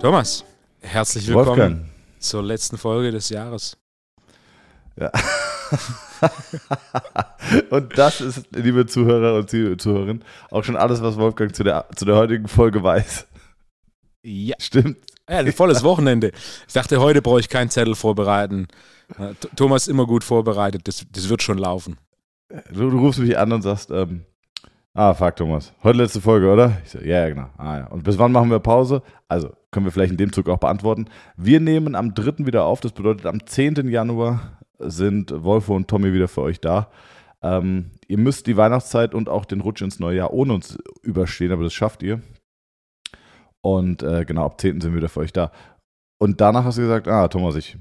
Thomas, herzlich willkommen Wolfgang. zur letzten Folge des Jahres. Ja. und das ist, liebe Zuhörer und Zuhörerinnen, auch schon alles, was Wolfgang zu der, zu der heutigen Folge weiß. Ja. Stimmt. Ja, ein volles Wochenende. Ich dachte, heute brauche ich keinen Zettel vorbereiten. Th- Thomas ist immer gut vorbereitet, das, das wird schon laufen. Du, du rufst mich an und sagst, ähm, ah, fuck Thomas, heute letzte Folge, oder? Ich so, ja, ja, genau. Ah, ja. Und bis wann machen wir Pause? Also, können wir vielleicht in dem Zug auch beantworten. Wir nehmen am 3. wieder auf, das bedeutet, am 10. Januar sind Wolfo und Tommy wieder für euch da. Ähm, ihr müsst die Weihnachtszeit und auch den Rutsch ins neue Jahr ohne uns überstehen, aber das schafft ihr. Und äh, genau, ab 10. sind wir wieder für euch da. Und danach hast du gesagt, ah, Thomas, ich,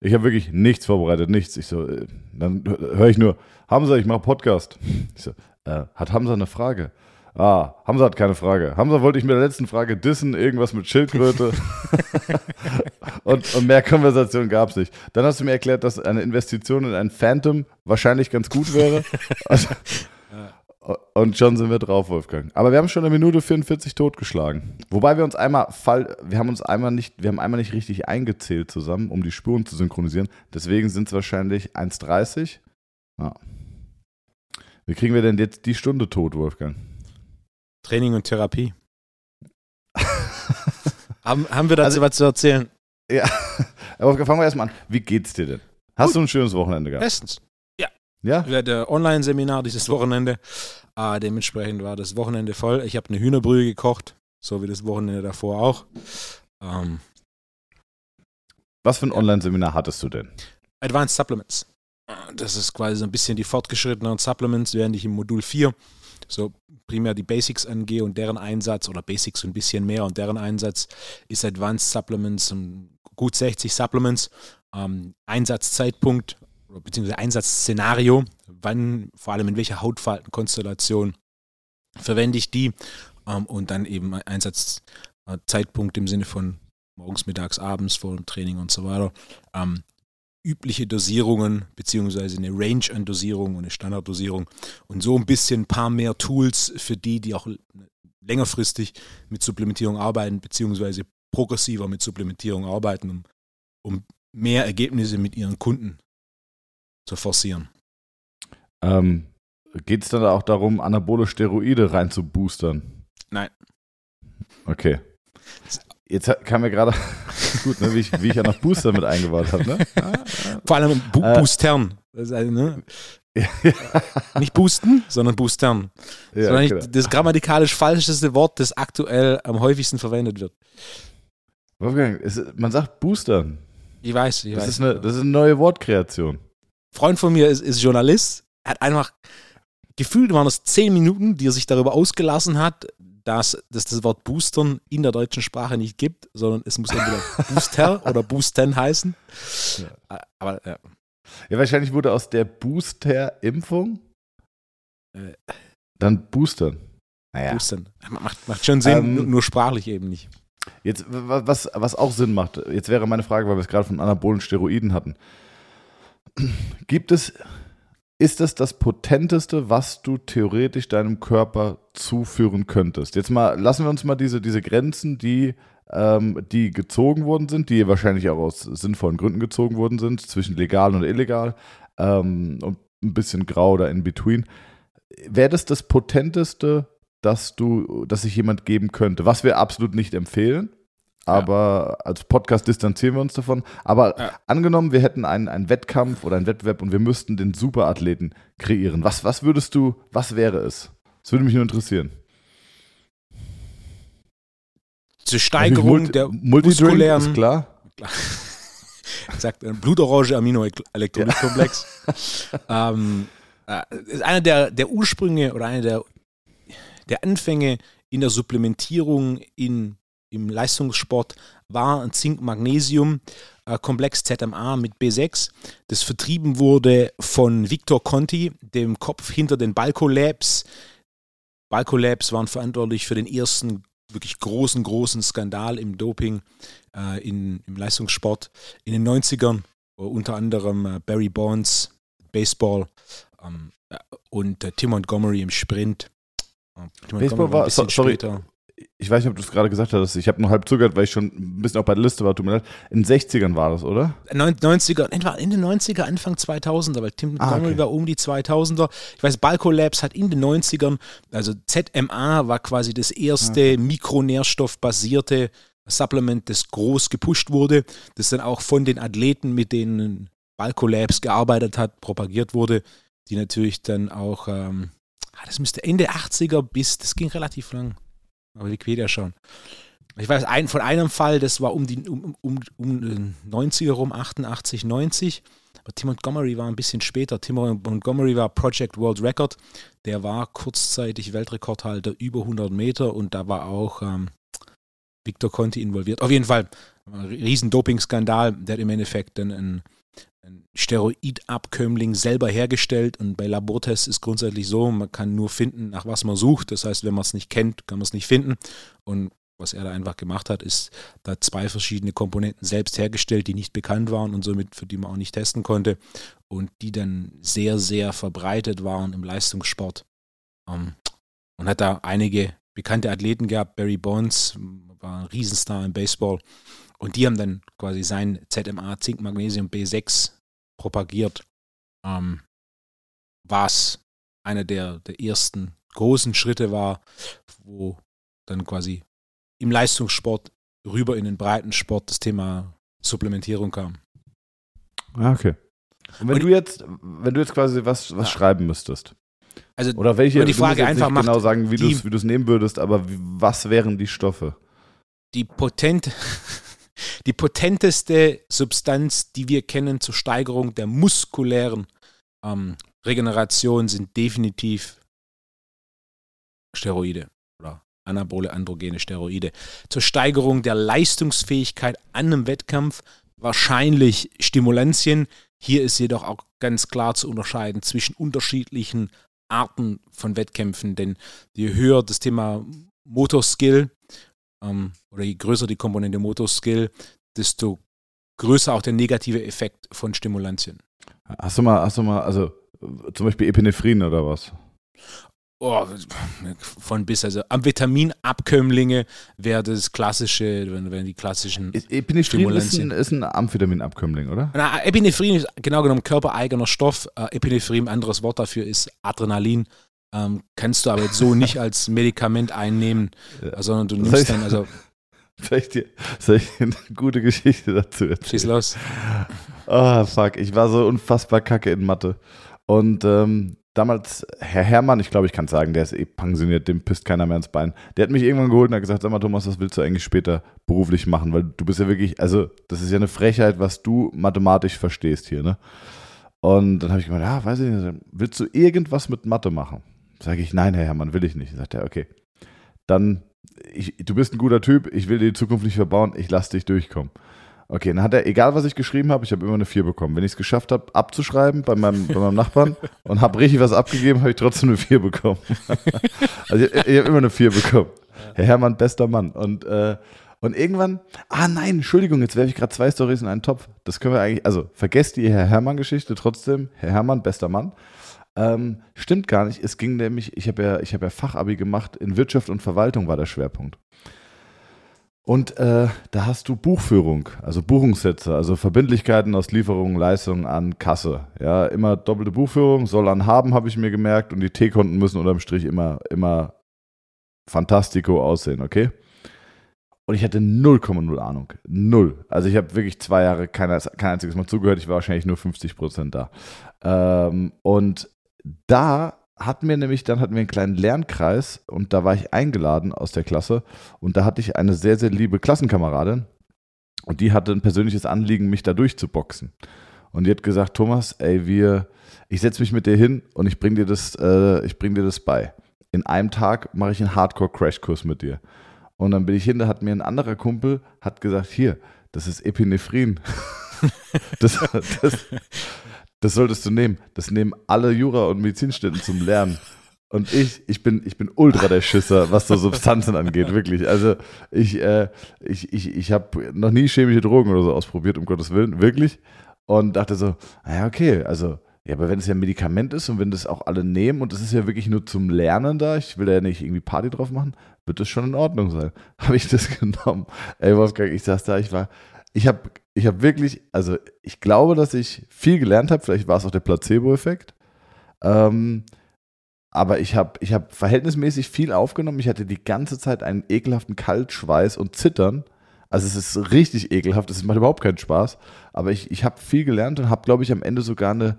ich habe wirklich nichts vorbereitet, nichts. Ich so, äh, dann höre ich nur, Hamza, ich mache Podcast. Ich so, äh, hat Hamza eine Frage? Ah, Hamza hat keine Frage. Hamza wollte ich mit der letzten Frage dissen, irgendwas mit Schildkröte. und, und mehr Konversation gab es nicht. Dann hast du mir erklärt, dass eine Investition in ein Phantom wahrscheinlich ganz gut wäre. Also, und schon sind wir drauf, Wolfgang. Aber wir haben schon eine Minute 44 totgeschlagen. Wobei wir uns einmal fall, wir haben uns einmal nicht, wir haben einmal nicht richtig eingezählt zusammen, um die Spuren zu synchronisieren. Deswegen sind es wahrscheinlich 1,30. Ja. Wie kriegen wir denn jetzt die Stunde tot, Wolfgang? Training und Therapie. haben, haben wir dazu Also- was zu erzählen? Ja. Aber Wolfgang, fangen wir erstmal an. Wie geht's dir denn? Hast du ein schönes Wochenende gehabt? Bestens. Ja? Wir hatten Online-Seminar dieses Wochenende. Ah, dementsprechend war das Wochenende voll. Ich habe eine Hühnerbrühe gekocht, so wie das Wochenende davor auch. Ähm, Was für ein Online-Seminar hattest du denn? Advanced Supplements. Das ist quasi so ein bisschen die fortgeschrittenen Supplements, während ich im Modul 4 so primär die Basics angehe und deren Einsatz oder Basics ein bisschen mehr und deren Einsatz ist Advanced Supplements, gut 60 Supplements, ähm, Einsatzzeitpunkt beziehungsweise Einsatzszenario, wann, vor allem in welcher Hautfaltenkonstellation verwende ich die ähm, und dann eben Einsatzzeitpunkt im Sinne von morgens, mittags, abends vor dem Training und so weiter. Ähm, übliche Dosierungen beziehungsweise eine Range an Dosierung und eine Standarddosierung und so ein bisschen ein paar mehr Tools für die, die auch längerfristig mit Supplementierung arbeiten beziehungsweise progressiver mit Supplementierung arbeiten, um, um mehr Ergebnisse mit ihren Kunden zu forcieren. Ähm, Geht es dann auch darum, anabole Steroide rein zu boostern? Nein. Okay. Jetzt kam mir gerade gut, ne, wie, ich, wie ich ja noch Booster mit eingebaut habe. Ne? Vor allem Bu Äh. Boostern. Also, ne? Nicht boosten, sondern boostern. Ja, sondern genau. nicht das grammatikalisch falscheste Wort, das aktuell am häufigsten verwendet wird. Wolfgang, es, man sagt boostern. Ich weiß, ich Das weiß. ist, eine, das ist eine neue Wortkreation. Freund von mir ist, ist Journalist, hat einfach gefühlt waren es zehn Minuten, die er sich darüber ausgelassen hat, dass, dass das Wort Boostern in der deutschen Sprache nicht gibt, sondern es muss entweder Booster oder Boosten heißen. Äh, Aber ja. Ja, wahrscheinlich wurde aus der Booster-Impfung Äh. dann boostern. Naja. Boostern. Macht, macht schon Sinn, Ähm, nur, nur sprachlich eben nicht. Jetzt, wa- was, was auch Sinn macht, jetzt wäre meine Frage, weil wir es gerade von anabolen Steroiden hatten. Gibt es, ist es das Potenteste, was du theoretisch deinem Körper zuführen könntest? Jetzt mal, lassen wir uns mal diese, diese Grenzen, die, ähm, die gezogen worden sind, die wahrscheinlich auch aus sinnvollen Gründen gezogen worden sind, zwischen legal und illegal ähm, und ein bisschen grau oder in between. Wäre das das Potenteste, dass du, dass sich jemand geben könnte, was wir absolut nicht empfehlen, aber als Podcast distanzieren wir uns davon. Aber Ja. angenommen, wir hätten einen, einen Wettkampf oder einen Wettbewerb und wir müssten den Superathleten kreieren. Was, was würdest du, was wäre es? Das würde mich nur interessieren. Zur Steigerung Multi- der muskulären ist klar. sagt ein blutorange Aminoelektrolytkomplex. ähm, äh, ist einer der, der Ursprünge oder einer der, der Anfänge in der Supplementierung in, im Leistungssport war ein Zink-Magnesium-Komplex ZMA mit B6, das vertrieben wurde von Victor Conti, dem Kopf hinter den Balco Labs. Balco Labs waren verantwortlich für den ersten wirklich großen, großen Skandal im Doping äh, in, im Leistungssport in den 90ern, wo unter anderem äh, Barry Bonds, Baseball, ähm, und äh, Tim Montgomery im Sprint. Tim Baseball war, ein bisschen sorry, später ich weiß nicht, ob du es gerade gesagt hast, ich habe nur halb zugehört, weil ich schon ein bisschen auch bei der Liste war, tut mir leid. In den 60ern war das, oder? 90er, entweder Ende 90er, Anfang 2000er, weil Tim ah, okay. war um die 2000er. Ich weiß, Balco Labs hat in den 90ern, also ZMA war quasi das erste okay. mikronährstoffbasierte Supplement, das groß gepusht wurde, das dann auch von den Athleten, mit denen Balco Labs gearbeitet hat, propagiert wurde, die natürlich dann auch, ähm, ah, das müsste Ende 80er bis, das ging relativ lang aber Wikipedia schauen. Ich weiß ein, von einem Fall, das war um die um, um, um 90er rum, 88, 90. Aber Tim Montgomery war ein bisschen später. Tim Montgomery war Project World Record. Der war kurzzeitig Weltrekordhalter über 100 Meter und da war auch ähm, Victor Conti involviert. Auf jeden Fall ein riesen Doping-Skandal. Der hat im Endeffekt dann ein, ein Steroidabkömmling selber hergestellt und bei Labortests ist grundsätzlich so, man kann nur finden, nach was man sucht. Das heißt, wenn man es nicht kennt, kann man es nicht finden. Und was er da einfach gemacht hat, ist da zwei verschiedene Komponenten selbst hergestellt, die nicht bekannt waren und somit für die man auch nicht testen konnte und die dann sehr, sehr verbreitet waren im Leistungssport. Um, und hat da einige bekannte Athleten gehabt. Barry Bonds war ein Riesenstar im Baseball. Und die haben dann quasi sein ZMA Zink Magnesium B6 propagiert, ähm, was einer der, der ersten großen Schritte war, wo dann quasi im Leistungssport rüber in den Breitensport das Thema Supplementierung kam. Ah, okay. Und wenn Und, du jetzt, wenn du jetzt quasi was, was ja. schreiben müsstest, also oder welche, die Frage einfach nicht genau sagen, wie du es nehmen würdest, aber was wären die Stoffe? Die potent die potenteste Substanz, die wir kennen zur Steigerung der muskulären ähm, Regeneration, sind definitiv Steroide oder anabole androgene Steroide. Zur Steigerung der Leistungsfähigkeit an einem Wettkampf wahrscheinlich Stimulantien. Hier ist jedoch auch ganz klar zu unterscheiden zwischen unterschiedlichen Arten von Wettkämpfen, denn je höher das Thema Motorskill ähm, oder je größer die Komponente Motorskill, desto größer auch der negative Effekt von Stimulantien. Hast du mal, hast du mal, also zum Beispiel Epinephrin oder was? Oh, von bis, also Amphetaminabkömmlinge wäre das klassische, wenn, wenn die klassischen. Epinephrin ist ein, ist ein Amphetaminabkömmling, oder? Na, Epinephrin ist genau genommen körpereigener Stoff. Äh, Epinephrin, anderes Wort dafür ist Adrenalin. Ähm, kannst du aber jetzt so nicht als Medikament einnehmen, ja. sondern du nimmst dann, also soll ich, dir, soll ich dir eine gute Geschichte dazu erzählen? Schieß los. Ah, oh, fuck. Ich war so unfassbar kacke in Mathe. Und ähm, damals, Herr Herrmann, ich glaube, ich kann sagen, der ist eh pensioniert, dem pisst keiner mehr ins Bein. Der hat mich irgendwann geholt und hat gesagt: Sag mal, Thomas, was willst du eigentlich später beruflich machen? Weil du bist ja wirklich, also, das ist ja eine Frechheit, was du mathematisch verstehst hier, ne? Und dann habe ich gemeint: Ja, weiß ich nicht, willst du irgendwas mit Mathe machen? Sage ich: Nein, Herr Herrmann, will ich nicht. Sagt er: Okay. Dann ich, du bist ein guter Typ, ich will dir die Zukunft nicht verbauen, ich lass dich durchkommen. Okay, dann hat er, egal was ich geschrieben habe, ich habe immer eine 4 bekommen. Wenn ich es geschafft habe, abzuschreiben bei meinem, bei meinem Nachbarn und habe richtig was abgegeben, habe ich trotzdem eine 4 bekommen. also ich, ich habe immer eine 4 bekommen. Herr Hermann, bester Mann. Und, äh, und irgendwann, ah nein, Entschuldigung, jetzt werfe ich gerade zwei Stories in einen Topf. Das können wir eigentlich, also vergesst die Herr Hermann-Geschichte trotzdem. Herr Hermann, bester Mann. Ähm, stimmt gar nicht. Es ging nämlich, ich habe ja, hab ja Fachabi gemacht, in Wirtschaft und Verwaltung war der Schwerpunkt. Und äh, da hast du Buchführung, also Buchungssätze, also Verbindlichkeiten aus Lieferungen, Leistungen an Kasse. Ja, immer doppelte Buchführung, soll an haben, habe ich mir gemerkt. Und die T-Konten müssen unterm Strich immer, immer fantastico aussehen, okay? Und ich hatte 0,0 Ahnung. Null. Also ich habe wirklich zwei Jahre kein, kein einziges Mal zugehört. Ich war wahrscheinlich nur 50 Prozent da. Ähm, und da hatten wir nämlich, dann hatten wir einen kleinen Lernkreis und da war ich eingeladen aus der Klasse und da hatte ich eine sehr, sehr liebe Klassenkameradin und die hatte ein persönliches Anliegen, mich da durchzuboxen. Und die hat gesagt, Thomas, ey, wir, ich setze mich mit dir hin und ich bring dir das, äh, ich bring dir das bei. In einem Tag mache ich einen Hardcore-Crashkurs mit dir. Und dann bin ich hin, da hat mir ein anderer Kumpel, hat gesagt, hier, das ist Epinephrin. das, das, das solltest du nehmen. Das nehmen alle Jura- und Medizinstudenten zum Lernen. Und ich, ich bin, ich bin ultra der Schisser, was so Substanzen angeht, wirklich. Also ich, äh, ich, ich, ich habe noch nie chemische Drogen oder so ausprobiert, um Gottes Willen, wirklich. Und dachte so, naja, okay, also Ja, aber wenn es ja ein Medikament ist und wenn das auch alle nehmen und es ist ja wirklich nur zum Lernen da, ich will da ja nicht irgendwie Party drauf machen, wird das schon in Ordnung sein. Habe ich das genommen? Ey, Wolfgang, ich saß da, ich war, ich habe ich hab wirklich, also ich glaube, dass ich viel gelernt habe, vielleicht war es auch der Placebo-Effekt. Ähm, aber ich habe ich hab verhältnismäßig viel aufgenommen. Ich hatte die ganze Zeit einen ekelhaften Kaltschweiß und Zittern. Also es ist richtig ekelhaft, es macht überhaupt keinen Spaß. Aber ich, ich habe viel gelernt und habe, glaube ich, am Ende sogar eine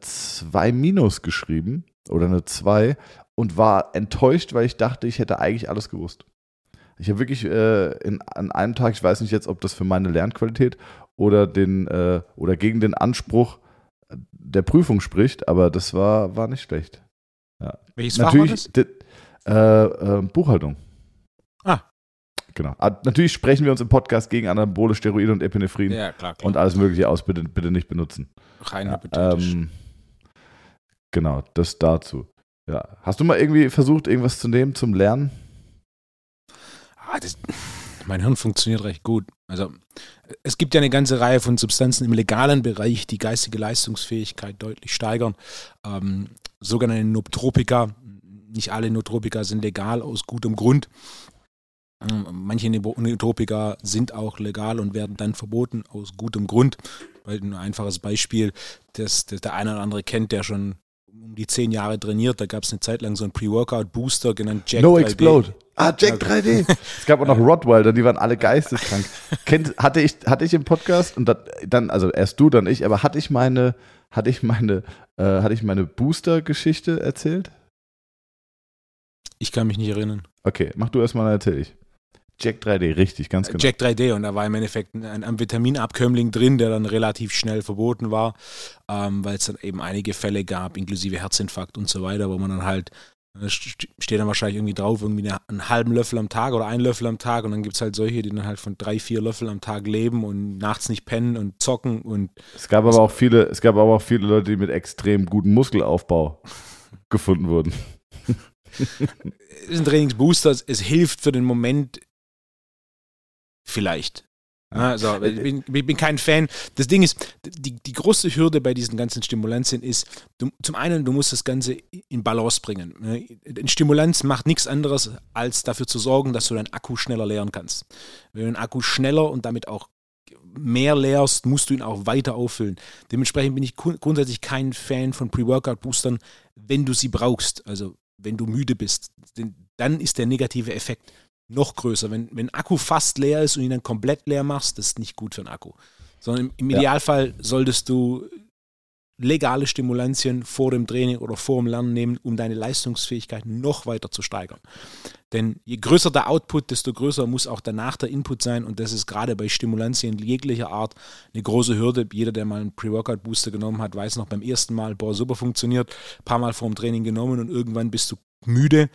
2 äh, Minus geschrieben oder eine 2 und war enttäuscht, weil ich dachte, ich hätte eigentlich alles gewusst. Ich habe wirklich äh, in, an einem Tag, ich weiß nicht jetzt, ob das für meine Lernqualität oder, den, äh, oder gegen den Anspruch der Prüfung spricht, aber das war, war nicht schlecht. Ja. Welches Natürlich, Fach war das? Äh, äh, Buchhaltung. Ah. Genau. Ah, natürlich sprechen wir uns im Podcast gegen Anabole, Steroide und Epinephrin ja, klar, klar. und alles Mögliche aus. Bitte, bitte nicht benutzen. Rein ja, ähm, Genau, das dazu. Ja. Hast du mal irgendwie versucht, irgendwas zu nehmen zum Lernen? Ah, das, mein Hirn funktioniert recht gut. Also es gibt ja eine ganze Reihe von Substanzen im legalen Bereich, die geistige Leistungsfähigkeit deutlich steigern. Ähm, sogenannte Notropika. Nicht alle Notropika sind legal aus gutem Grund. Ähm, manche Notropika sind auch legal und werden dann verboten aus gutem Grund. Ein einfaches Beispiel, das, das der eine oder andere kennt, der schon um die zehn Jahre trainiert. Da gab es eine Zeit lang so einen Pre-Workout-Booster genannt Jack no 3D. Explode. Ah, Jack 3D. es gab auch noch Rottweiler, die waren alle geisteskrank. Kennt, hatte, ich, hatte ich im Podcast und dann, also erst du, dann ich, aber hatte ich meine, hatte ich meine, äh, hatte ich meine Booster-Geschichte erzählt? Ich kann mich nicht erinnern. Okay, mach du erstmal, dann erzähl ich. Jack 3D, richtig, ganz genau. Jack 3D und da war im Endeffekt ein Amphetaminabkömmling drin, der dann relativ schnell verboten war, ähm, weil es dann eben einige Fälle gab, inklusive Herzinfarkt und so weiter, wo man dann halt, da steht dann wahrscheinlich irgendwie drauf, irgendwie einen halben Löffel am Tag oder einen Löffel am Tag und dann gibt es halt solche, die dann halt von drei, vier Löffel am Tag leben und nachts nicht pennen und zocken und. Es gab aber auch viele, es gab aber auch viele Leute, die mit extrem gutem Muskelaufbau gefunden wurden. Es ist ein Trainingsbooster, es hilft für den Moment vielleicht. Also, ich bin, bin, kein Fan. Das Ding ist, die, die große Hürde bei diesen ganzen Stimulantien ist, du, zum einen, du musst das Ganze in Balance bringen. Ne? Ein Stimulanz macht nichts anderes, als dafür zu sorgen, dass du deinen Akku schneller leeren kannst. Wenn du den Akku schneller und damit auch mehr leerst, musst du ihn auch weiter auffüllen. Dementsprechend bin ich grundsätzlich kein Fan von Pre-Workout-Boostern, wenn du sie brauchst. Also, wenn du müde bist. Dann ist der negative Effekt noch größer. Wenn, wenn Akku fast leer ist und ihn dann komplett leer machst, das ist nicht gut für einen Akku. Sondern im, im Idealfall solltest du legale Stimulantien vor dem Training oder vor dem Lernen nehmen, um deine Leistungsfähigkeit noch weiter zu steigern. Denn je größer der Output, desto größer muss auch danach der Input sein und das ist gerade bei Stimulantien jeglicher Art eine große Hürde. Jeder, der mal einen Pre-Workout-Booster genommen hat, weiß noch beim ersten Mal, boah, super funktioniert, ein paar Mal vor dem Training genommen und irgendwann bist du müde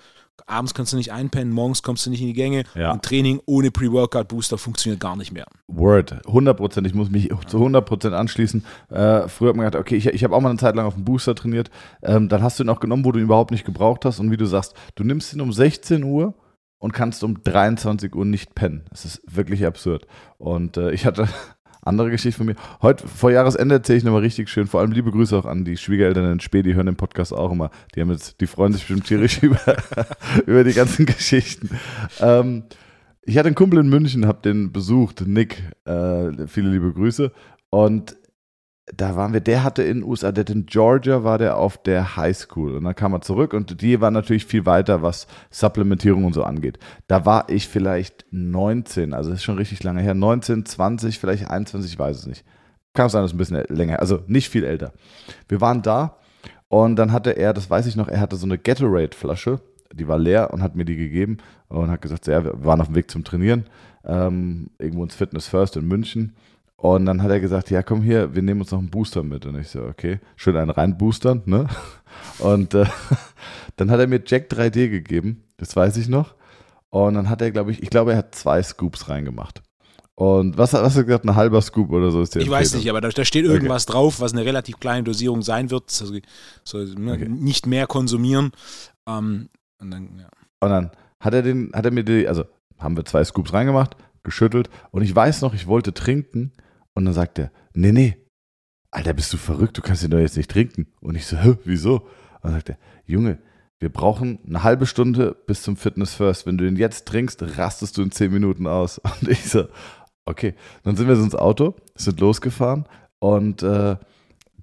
abends kannst du nicht einpennen, morgens kommst du nicht in die Gänge ja. und Training ohne Pre-Workout-Booster funktioniert gar nicht mehr. Word, 100 Prozent. Ich muss mich zu 100 Prozent anschließen. Äh, früher hat man gedacht, okay, ich, ich habe auch mal eine Zeit lang auf dem Booster trainiert. Ähm, dann hast du ihn auch genommen, wo du ihn überhaupt nicht gebraucht hast. Und wie du sagst, du nimmst ihn um 16 Uhr und kannst um 23 Uhr nicht pennen. Das ist wirklich absurd. Und äh, ich hatte andere Geschichte von mir. Heute, vor Jahresende erzähle ich nochmal richtig schön. Vor allem liebe Grüße auch an die Schwiegereltern in Spee, die hören den Podcast auch immer. Die, haben jetzt, die freuen sich bestimmt tierisch über, über die ganzen Geschichten. Ähm, ich hatte einen Kumpel in München, habe den besucht, Nick. Äh, viele liebe Grüße. Und da waren wir, der hatte in den USA, der in Georgia war der auf der Highschool und dann kam er zurück und die war natürlich viel weiter, was Supplementierung und so angeht. Da war ich vielleicht 19, also das ist schon richtig lange her, 19, 20, vielleicht 21, ich weiß es nicht. Kann sein, dass ein bisschen länger, also nicht viel älter. Wir waren da und dann hatte er, das weiß ich noch, er hatte so eine Gatorade-Flasche, die war leer und hat mir die gegeben und hat gesagt, ja, wir waren auf dem Weg zum Trainieren, ähm, irgendwo ins Fitness First in München und dann hat er gesagt, ja, komm hier, wir nehmen uns noch einen Booster mit. Und ich so, okay, schön einen rein boostern, ne? Und äh, dann hat er mir Jack 3D gegeben, das weiß ich noch. Und dann hat er, glaube ich, ich glaube, er hat zwei Scoops reingemacht. Und was, was hast du gesagt, ein halber Scoop oder so ist der? Ich weiß nicht, aber da, da steht irgendwas okay. drauf, was eine relativ kleine Dosierung sein wird. Also, so, ne, okay. Nicht mehr konsumieren. Ähm, und, dann, ja. und dann hat er den, hat er mir die, also haben wir zwei Scoops reingemacht, geschüttelt und ich weiß noch, ich wollte trinken und dann sagt er, nee, nee, Alter, bist du verrückt? Du kannst den doch jetzt nicht trinken. Und ich so, Hä, wieso? Und dann sagt er, Junge, wir brauchen eine halbe Stunde bis zum Fitness First. Wenn du den jetzt trinkst, rastest du in zehn Minuten aus. Und ich so, okay. Dann sind wir so ins Auto, sind losgefahren und äh,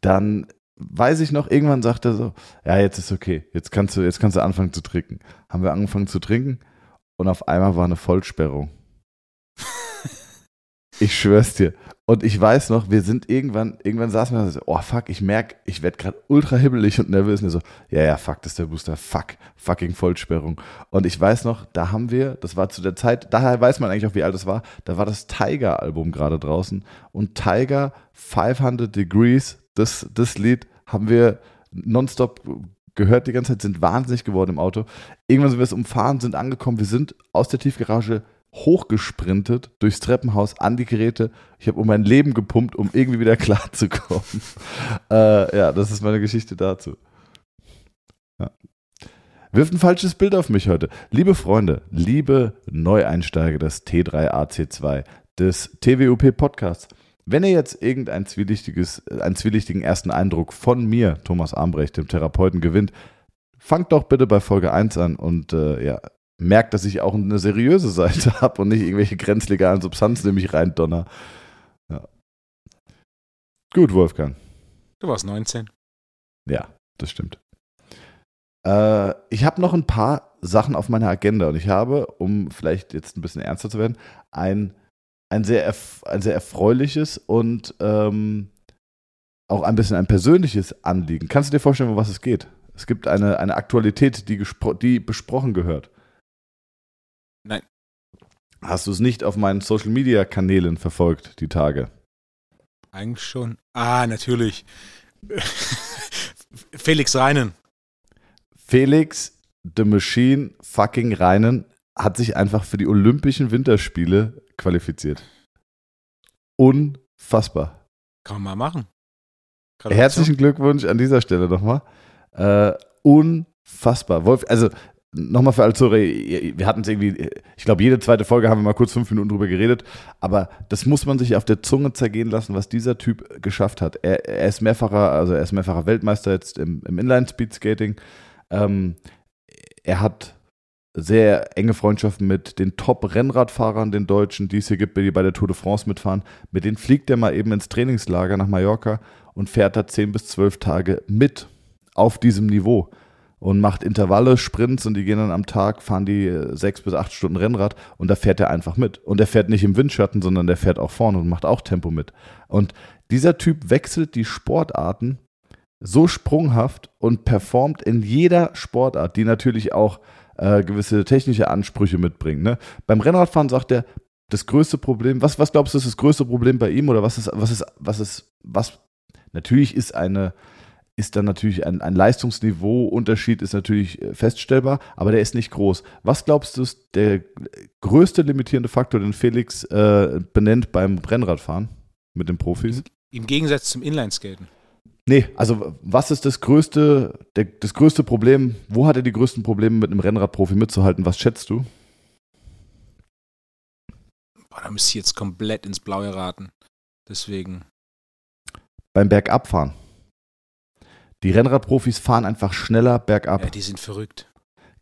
dann weiß ich noch, irgendwann sagt er so, ja, jetzt ist okay, jetzt kannst du, jetzt kannst du anfangen zu trinken. Haben wir angefangen zu trinken und auf einmal war eine Vollsperrung. ich schwör's dir. Und ich weiß noch, wir sind irgendwann, irgendwann saßen wir so, oh fuck, ich merke, ich werde gerade ultra hibbelig und nervös. Und so, ja, ja, fuck, das ist der Booster, fuck, fucking Vollsperrung. Und ich weiß noch, da haben wir, das war zu der Zeit, daher weiß man eigentlich auch, wie alt es war, da war das Tiger-Album gerade draußen. Und Tiger 500 Degrees, das, das Lied haben wir nonstop gehört die ganze Zeit, sind wahnsinnig geworden im Auto. Irgendwann sind wir es umfahren, sind angekommen, wir sind aus der Tiefgarage hochgesprintet durchs Treppenhaus an die Geräte. Ich habe um mein Leben gepumpt, um irgendwie wieder klarzukommen. äh, ja, das ist meine Geschichte dazu. Ja. Wirft ein falsches Bild auf mich heute. Liebe Freunde, liebe Neueinsteiger des T3AC2, des TWUP Podcasts. Wenn ihr jetzt irgendeinen zwielichtiges, einen zwielichtigen ersten Eindruck von mir, Thomas Armbrecht, dem Therapeuten, gewinnt, fangt doch bitte bei Folge 1 an und äh, ja, merkt, dass ich auch eine seriöse Seite habe und nicht irgendwelche grenzlegalen Substanzen in mich reindonner. Ja. Gut, Wolfgang. Du warst 19. Ja, das stimmt. Äh, ich habe noch ein paar Sachen auf meiner Agenda und ich habe, um vielleicht jetzt ein bisschen ernster zu werden, ein, ein, sehr, ein sehr erfreuliches und ähm, auch ein bisschen ein persönliches Anliegen. Kannst du dir vorstellen, um was es geht? Es gibt eine, eine Aktualität, die, die besprochen gehört. Nein. Hast du es nicht auf meinen Social Media Kanälen verfolgt, die Tage? Eigentlich schon. Ah, natürlich. Felix Reinen. Felix the Machine fucking Reinen hat sich einfach für die Olympischen Winterspiele qualifiziert. Unfassbar. Kann man mal machen. Herzlichen Glückwunsch an dieser Stelle nochmal. Äh, unfassbar. Wolf, also nochmal für alle Zuhörer, wir hatten es irgendwie, ich glaube, jede zweite Folge haben wir mal kurz fünf Minuten drüber geredet, aber das muss man sich auf der Zunge zergehen lassen, was dieser Typ geschafft hat. Er, er ist mehrfacher, also er ist mehrfacher Weltmeister jetzt im, im Inline-Speed-Skating. Ähm, er hat sehr enge Freundschaften mit den Top-Rennradfahrern, den Deutschen, die es hier gibt, die bei der Tour de France mitfahren. Mit denen fliegt er mal eben ins Trainingslager nach Mallorca und fährt da zehn bis zwölf Tage mit auf diesem Niveau und macht Intervalle, Sprints und die gehen dann am Tag, fahren die äh, sechs bis acht Stunden Rennrad und da fährt er einfach mit. Und er fährt nicht im Windschatten, sondern der fährt auch vorne und macht auch Tempo mit. Und dieser Typ wechselt die Sportarten so sprunghaft und performt in jeder Sportart, die natürlich auch äh, gewisse technische Ansprüche mitbringt. Ne? Beim Rennradfahren sagt er, das größte Problem, was, was glaubst du, ist das größte Problem bei ihm oder was ist, was ist, was ist, was, natürlich ist eine, ist dann natürlich ein, ein Leistungsniveau-Unterschied ist natürlich äh, feststellbar, aber der ist nicht groß. Was glaubst du ist der größte limitierende Faktor, den Felix äh, benennt beim Rennradfahren mit den Profis? Im Gegensatz zum Inlineskaten. Nee, also was ist das größte, der, das größte Problem, wo hat er die größten Probleme mit einem Rennradprofi mitzuhalten? Was schätzt du? Boah, da müsste ich jetzt komplett ins Blaue raten. Deswegen. Beim Bergabfahren. Die Rennradprofis fahren einfach schneller bergab. Ja, die sind verrückt.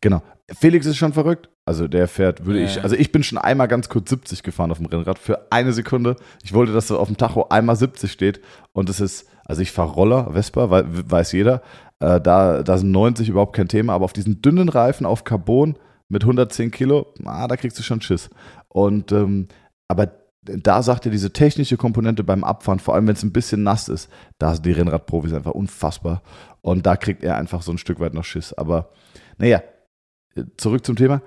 Genau. Felix ist schon verrückt. Also der fährt, würde ja. ich, also ich bin schon einmal ganz kurz 70 gefahren auf dem Rennrad für eine Sekunde. Ich wollte, dass so auf dem Tacho einmal 70 steht und es ist, also ich fahre Roller, Vespa, weiß jeder. Äh, da, da sind 90 überhaupt kein Thema, aber auf diesen dünnen Reifen auf Carbon mit 110 Kilo, ah, da kriegst du schon Schiss. Und ähm, aber da sagt er, diese technische Komponente beim Abfahren, vor allem wenn es ein bisschen nass ist, da sind die Rennradprofis einfach unfassbar. Und da kriegt er einfach so ein Stück weit noch Schiss. Aber naja, zurück zum Thema.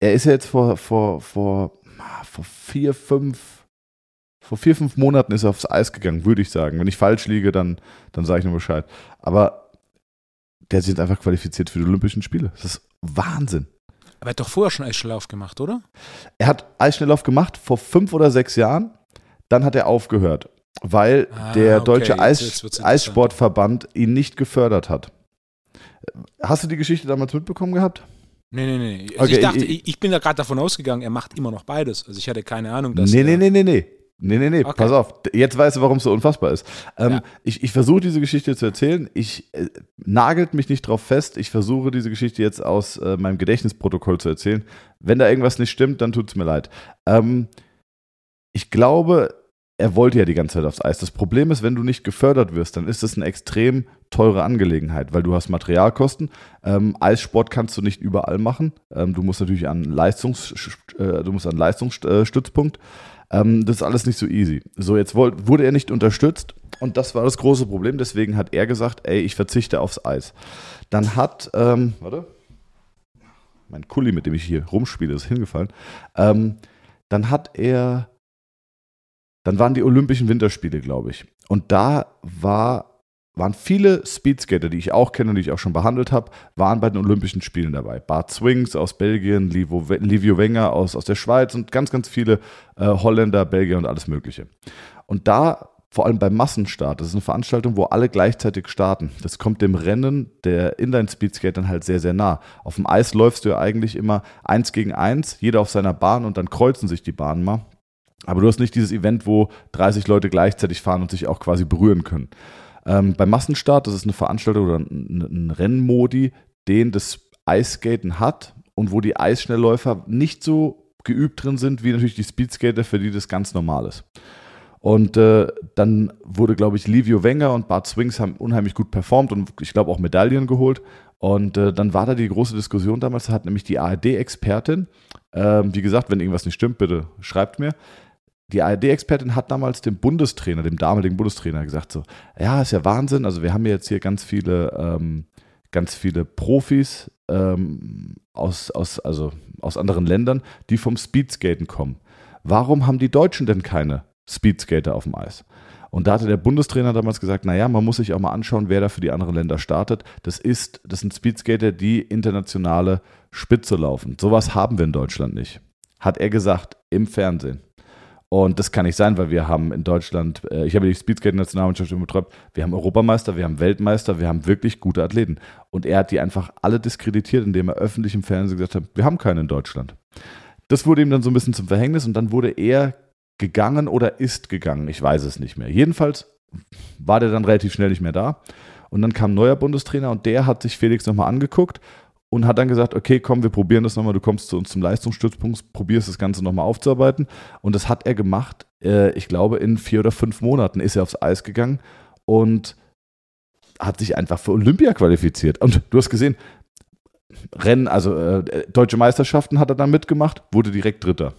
Er ist ja jetzt vor, vor, vor, vor vier, fünf, vor vier, fünf Monaten ist er aufs Eis gegangen, würde ich sagen. Wenn ich falsch liege, dann, dann sage ich nur Bescheid. Aber der hat sich jetzt einfach qualifiziert für die Olympischen Spiele. Das ist Wahnsinn. Aber er hat doch vorher schon Eisschnelllauf gemacht, oder? Er hat Eisschnelllauf gemacht vor fünf oder sechs Jahren. Dann hat er aufgehört, weil ah, der okay. deutsche Eis, Eissportverband ihn nicht gefördert hat. Hast du die Geschichte damals mitbekommen gehabt? Nee, nee, nee. Also okay, ich dachte, ich, ich bin da gerade davon ausgegangen, er macht immer noch beides. Also ich hatte keine Ahnung, dass. Nee, nee, nee, nee, nee. Nee, nee, nee, okay. pass auf. Jetzt weißt du, warum es so unfassbar ist. Ähm, ja. Ich, ich versuche diese Geschichte zu erzählen. Ich äh, nagelt mich nicht drauf fest. Ich versuche diese Geschichte jetzt aus äh, meinem Gedächtnisprotokoll zu erzählen. Wenn da irgendwas nicht stimmt, dann tut es mir leid. Ähm, ich glaube, er wollte ja die ganze Zeit aufs Eis. Das Problem ist, wenn du nicht gefördert wirst, dann ist das eine extrem teure Angelegenheit, weil du hast Materialkosten. Ähm, Eissport kannst du nicht überall machen. Ähm, du musst natürlich an Leistungs, äh, du musst an Leistungsstützpunkt. Ähm, das ist alles nicht so easy. So, jetzt wollt, wurde er nicht unterstützt und das war das große Problem. Deswegen hat er gesagt, ey, ich verzichte aufs Eis. Dann hat, ähm, warte, mein Kuli, mit dem ich hier rumspiele, ist hingefallen. Ähm, dann hat er dann waren die Olympischen Winterspiele, glaube ich. Und da war, waren viele Speedskater, die ich auch kenne und die ich auch schon behandelt habe, waren bei den Olympischen Spielen dabei. Bart Swings aus Belgien, Livio Wenger aus, aus der Schweiz und ganz, ganz viele äh, Holländer, Belgier und alles Mögliche. Und da vor allem beim Massenstart. Das ist eine Veranstaltung, wo alle gleichzeitig starten. Das kommt dem Rennen der Inline-Speedskate dann halt sehr, sehr nah. Auf dem Eis läufst du ja eigentlich immer eins gegen eins, jeder auf seiner Bahn und dann kreuzen sich die Bahnen mal. Aber du hast nicht dieses Event, wo 30 Leute gleichzeitig fahren und sich auch quasi berühren können. Ähm, beim Massenstart, das ist eine Veranstaltung oder ein, ein Rennmodi, den das Eisskaten hat und wo die Eisschnellläufer nicht so geübt drin sind, wie natürlich die Speedskater, für die das ganz normal ist. Und äh, dann wurde, glaube ich, Livio Wenger und Bart Swings haben unheimlich gut performt und ich glaube auch Medaillen geholt. Und äh, dann war da die große Diskussion damals, da hat nämlich die ARD-Expertin, äh, wie gesagt, wenn irgendwas nicht stimmt, bitte schreibt mir, die ARD-Expertin hat damals dem Bundestrainer, dem damaligen Bundestrainer gesagt so, ja, ist ja Wahnsinn, also wir haben jetzt hier ganz viele, ähm, ganz viele Profis ähm, aus, aus, also aus anderen Ländern, die vom Speedskaten kommen. Warum haben die Deutschen denn keine Speedskater auf dem Eis? Und da hatte der Bundestrainer damals gesagt, naja, man muss sich auch mal anschauen, wer da für die anderen Länder startet. Das ist, das sind Speedskater, die internationale Spitze laufen. Sowas haben wir in Deutschland nicht. Hat er gesagt im Fernsehen. Und das kann nicht sein, weil wir haben in Deutschland, äh, ich habe die Speedskate-Nationalmannschaft betreut, wir haben Europameister, wir haben Weltmeister, wir haben wirklich gute Athleten. Und er hat die einfach alle diskreditiert, indem er öffentlich im Fernsehen gesagt hat, wir haben keinen in Deutschland. Das wurde ihm dann so ein bisschen zum Verhängnis und dann wurde er gegangen oder ist gegangen, ich weiß es nicht mehr. Jedenfalls war der dann relativ schnell nicht mehr da. Und dann kam ein neuer Bundestrainer und der hat sich Felix nochmal angeguckt und hat dann gesagt, okay, komm, wir probieren das nochmal, du kommst zu uns zum Leistungsstützpunkt, probierst das Ganze nochmal aufzuarbeiten. Und das hat er gemacht, äh, ich glaube, in vier oder fünf Monaten ist er aufs Eis gegangen und hat sich einfach für Olympia qualifiziert. Und du hast gesehen, Rennen, also äh, deutsche Meisterschaften hat er dann mitgemacht, wurde direkt Dritter.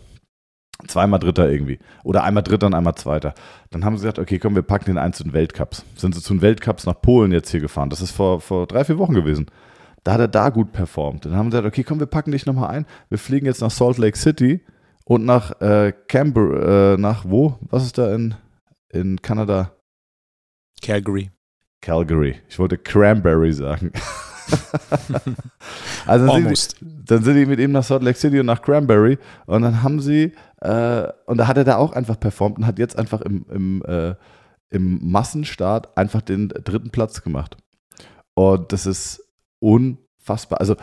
Zweimal Dritter irgendwie. Oder einmal Dritter und einmal Zweiter. Dann haben sie gesagt, okay, komm, wir packen den den Weltcups. Sind sie zu den Weltcups nach Polen jetzt hier gefahren. Das ist vor, vor drei, vier Wochen gewesen. Da hat er da gut performt. Dann haben sie gesagt, okay, komm, wir packen dich nochmal ein. Wir fliegen jetzt nach Salt Lake City und nach äh, Canberra, äh, nach wo? Was ist da in, in Kanada? Calgary. Calgary. Ich wollte Cranberry sagen. also dann sind, die, dann sind, die, mit ihm nach Salt Lake City und nach Cranberry und dann haben sie, äh, und da hat er da auch einfach performt und hat jetzt einfach im, im, äh, im Massenstart einfach den dritten Platz gemacht. Und das ist unfassbar. Also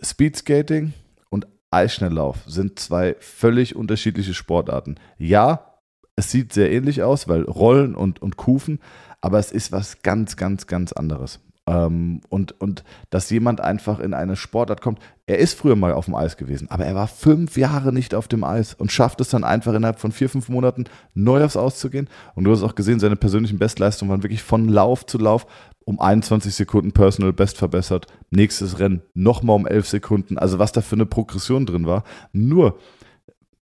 Speedskating und Eisschnelllauf sind zwei völlig unterschiedliche Sportarten. Ja, es sieht sehr ähnlich aus, weil Rollen und, und Kufen, aber es ist was ganz, ganz, ganz anderes. Ähm, und, und dass jemand einfach in eine Sportart kommt. Er ist früher mal auf dem Eis gewesen, aber er war fünf Jahre nicht auf dem Eis und schafft es dann einfach innerhalb von vier, fünf Monaten neu aufs Eis zu gehen. Und du hast auch gesehen, seine persönlichen Bestleistungen waren wirklich von Lauf zu Lauf um 21 Sekunden Personal Best verbessert. Nächstes Rennen nochmal um 11 Sekunden. Also was da für eine Progression drin war. Nur,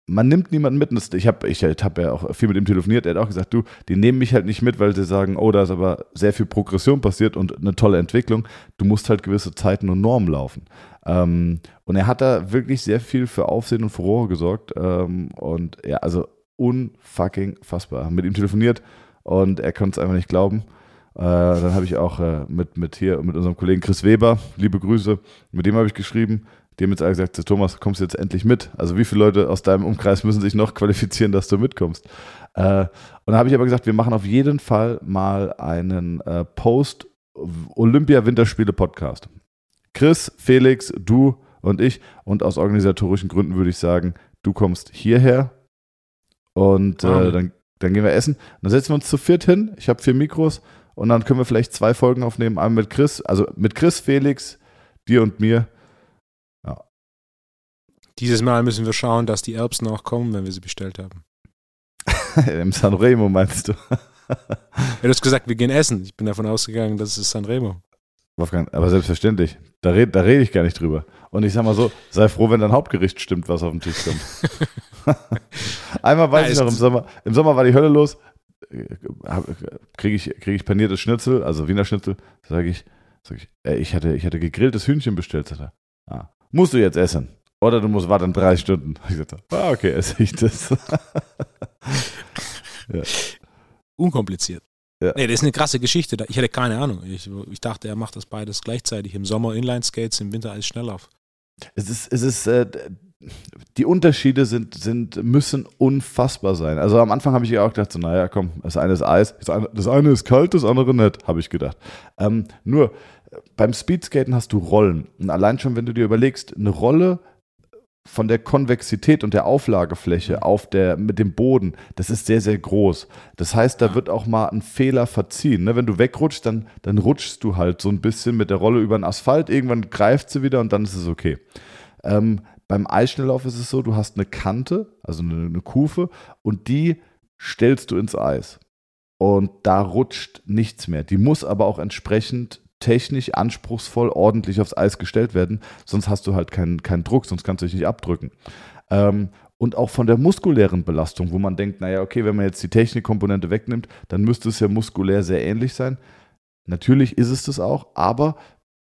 man nimmt niemanden mit. Ich habe ich hab ja auch viel mit ihm telefoniert. Er hat auch gesagt, du, die nehmen mich halt nicht mit, weil sie sagen, oh, da ist aber sehr viel Progression passiert und eine tolle Entwicklung. Du musst halt gewisse Zeiten und Normen laufen. Ähm, und er hat da wirklich sehr viel für Aufsehen und Furore gesorgt. Ähm, und ja, also unfucking fassbar. Mit ihm telefoniert und er konnte es einfach nicht glauben. Äh, dann habe ich auch äh, mit, mit hier, mit unserem Kollegen Chris Weber, liebe Grüße, mit dem habe ich geschrieben. Die haben jetzt alle gesagt, Thomas, kommst du jetzt endlich mit? Also wie viele Leute aus deinem Umkreis müssen sich noch qualifizieren, dass du mitkommst? Äh, und dann habe ich aber gesagt, wir machen auf jeden Fall mal einen äh, Post-Olympia-Winterspiele-Podcast. Chris, Felix, du und ich. Und aus organisatorischen Gründen würde ich sagen, du kommst hierher und äh, dann dann gehen wir essen. Dann setzen wir uns zu viert hin. Ich habe vier Mikros und dann können wir vielleicht zwei Folgen aufnehmen. Einmal mit Chris, also mit Chris, Felix, dir und mir. Dieses Mal müssen wir schauen, dass die Erbsen auch kommen, wenn wir sie bestellt haben. Im Sanremo meinst du? Ja, du hast gesagt, wir gehen essen. Ich bin davon ausgegangen, das ist Sanremo. Wolfgang, aber selbstverständlich. Da rede da red ich gar nicht drüber. Und ich sag mal so, sei froh, wenn dein Hauptgericht stimmt, was auf den Tisch kommt. Einmal weiß Ja, ich noch, im Sommer, im Sommer war die Hölle los. Kriege ich, krieg ich paniertes Schnitzel, also Wiener Schnitzel, sage ich, sag ich, ey, ich hatte, ich hatte gegrilltes Hühnchen bestellt. Sagt er, ah, musst du jetzt essen. Oder du musst warten drei Stunden. Ich sagte, ah, okay, esse ich das. Unkompliziert. Ja. Nee, das ist eine krasse Geschichte. Ich hatte keine Ahnung. Ich, ich dachte, er macht das beides gleichzeitig. Im Sommer Inline-Skates, im Winter als Schnelllauf. Es ist, es ist, äh, die Unterschiede sind, sind, müssen unfassbar sein. Also am Anfang habe ich ja auch gedacht, so, naja, komm, das eine ist Eis, das eine, das eine ist kalt, das andere nicht, habe ich gedacht. Ähm, nur, beim Speedskaten hast du Rollen. Und allein schon, wenn du dir überlegst, eine Rolle von der Konvexität und der Auflagefläche auf der, mit dem Boden, das ist sehr, sehr groß. Das heißt, da wird auch mal ein Fehler verziehen. Ne? Wenn du wegrutschst, dann, dann rutschst du halt so ein bisschen mit der Rolle über den Asphalt. Irgendwann greift sie wieder und dann ist es okay. Ähm, beim Eisschnelllauf ist es so, du hast eine Kante, also eine, eine Kufe, und die stellst du ins Eis. Und da rutscht nichts mehr. Die muss aber auch entsprechend technisch anspruchsvoll ordentlich aufs Eis gestellt werden, sonst hast du halt keinen keinen Druck, sonst kannst du dich nicht abdrücken. Ähm, und auch von der muskulären Belastung, wo man denkt, naja, okay, wenn man jetzt die Technikkomponente wegnimmt, dann müsste es ja muskulär sehr ähnlich sein. Natürlich ist es das auch, aber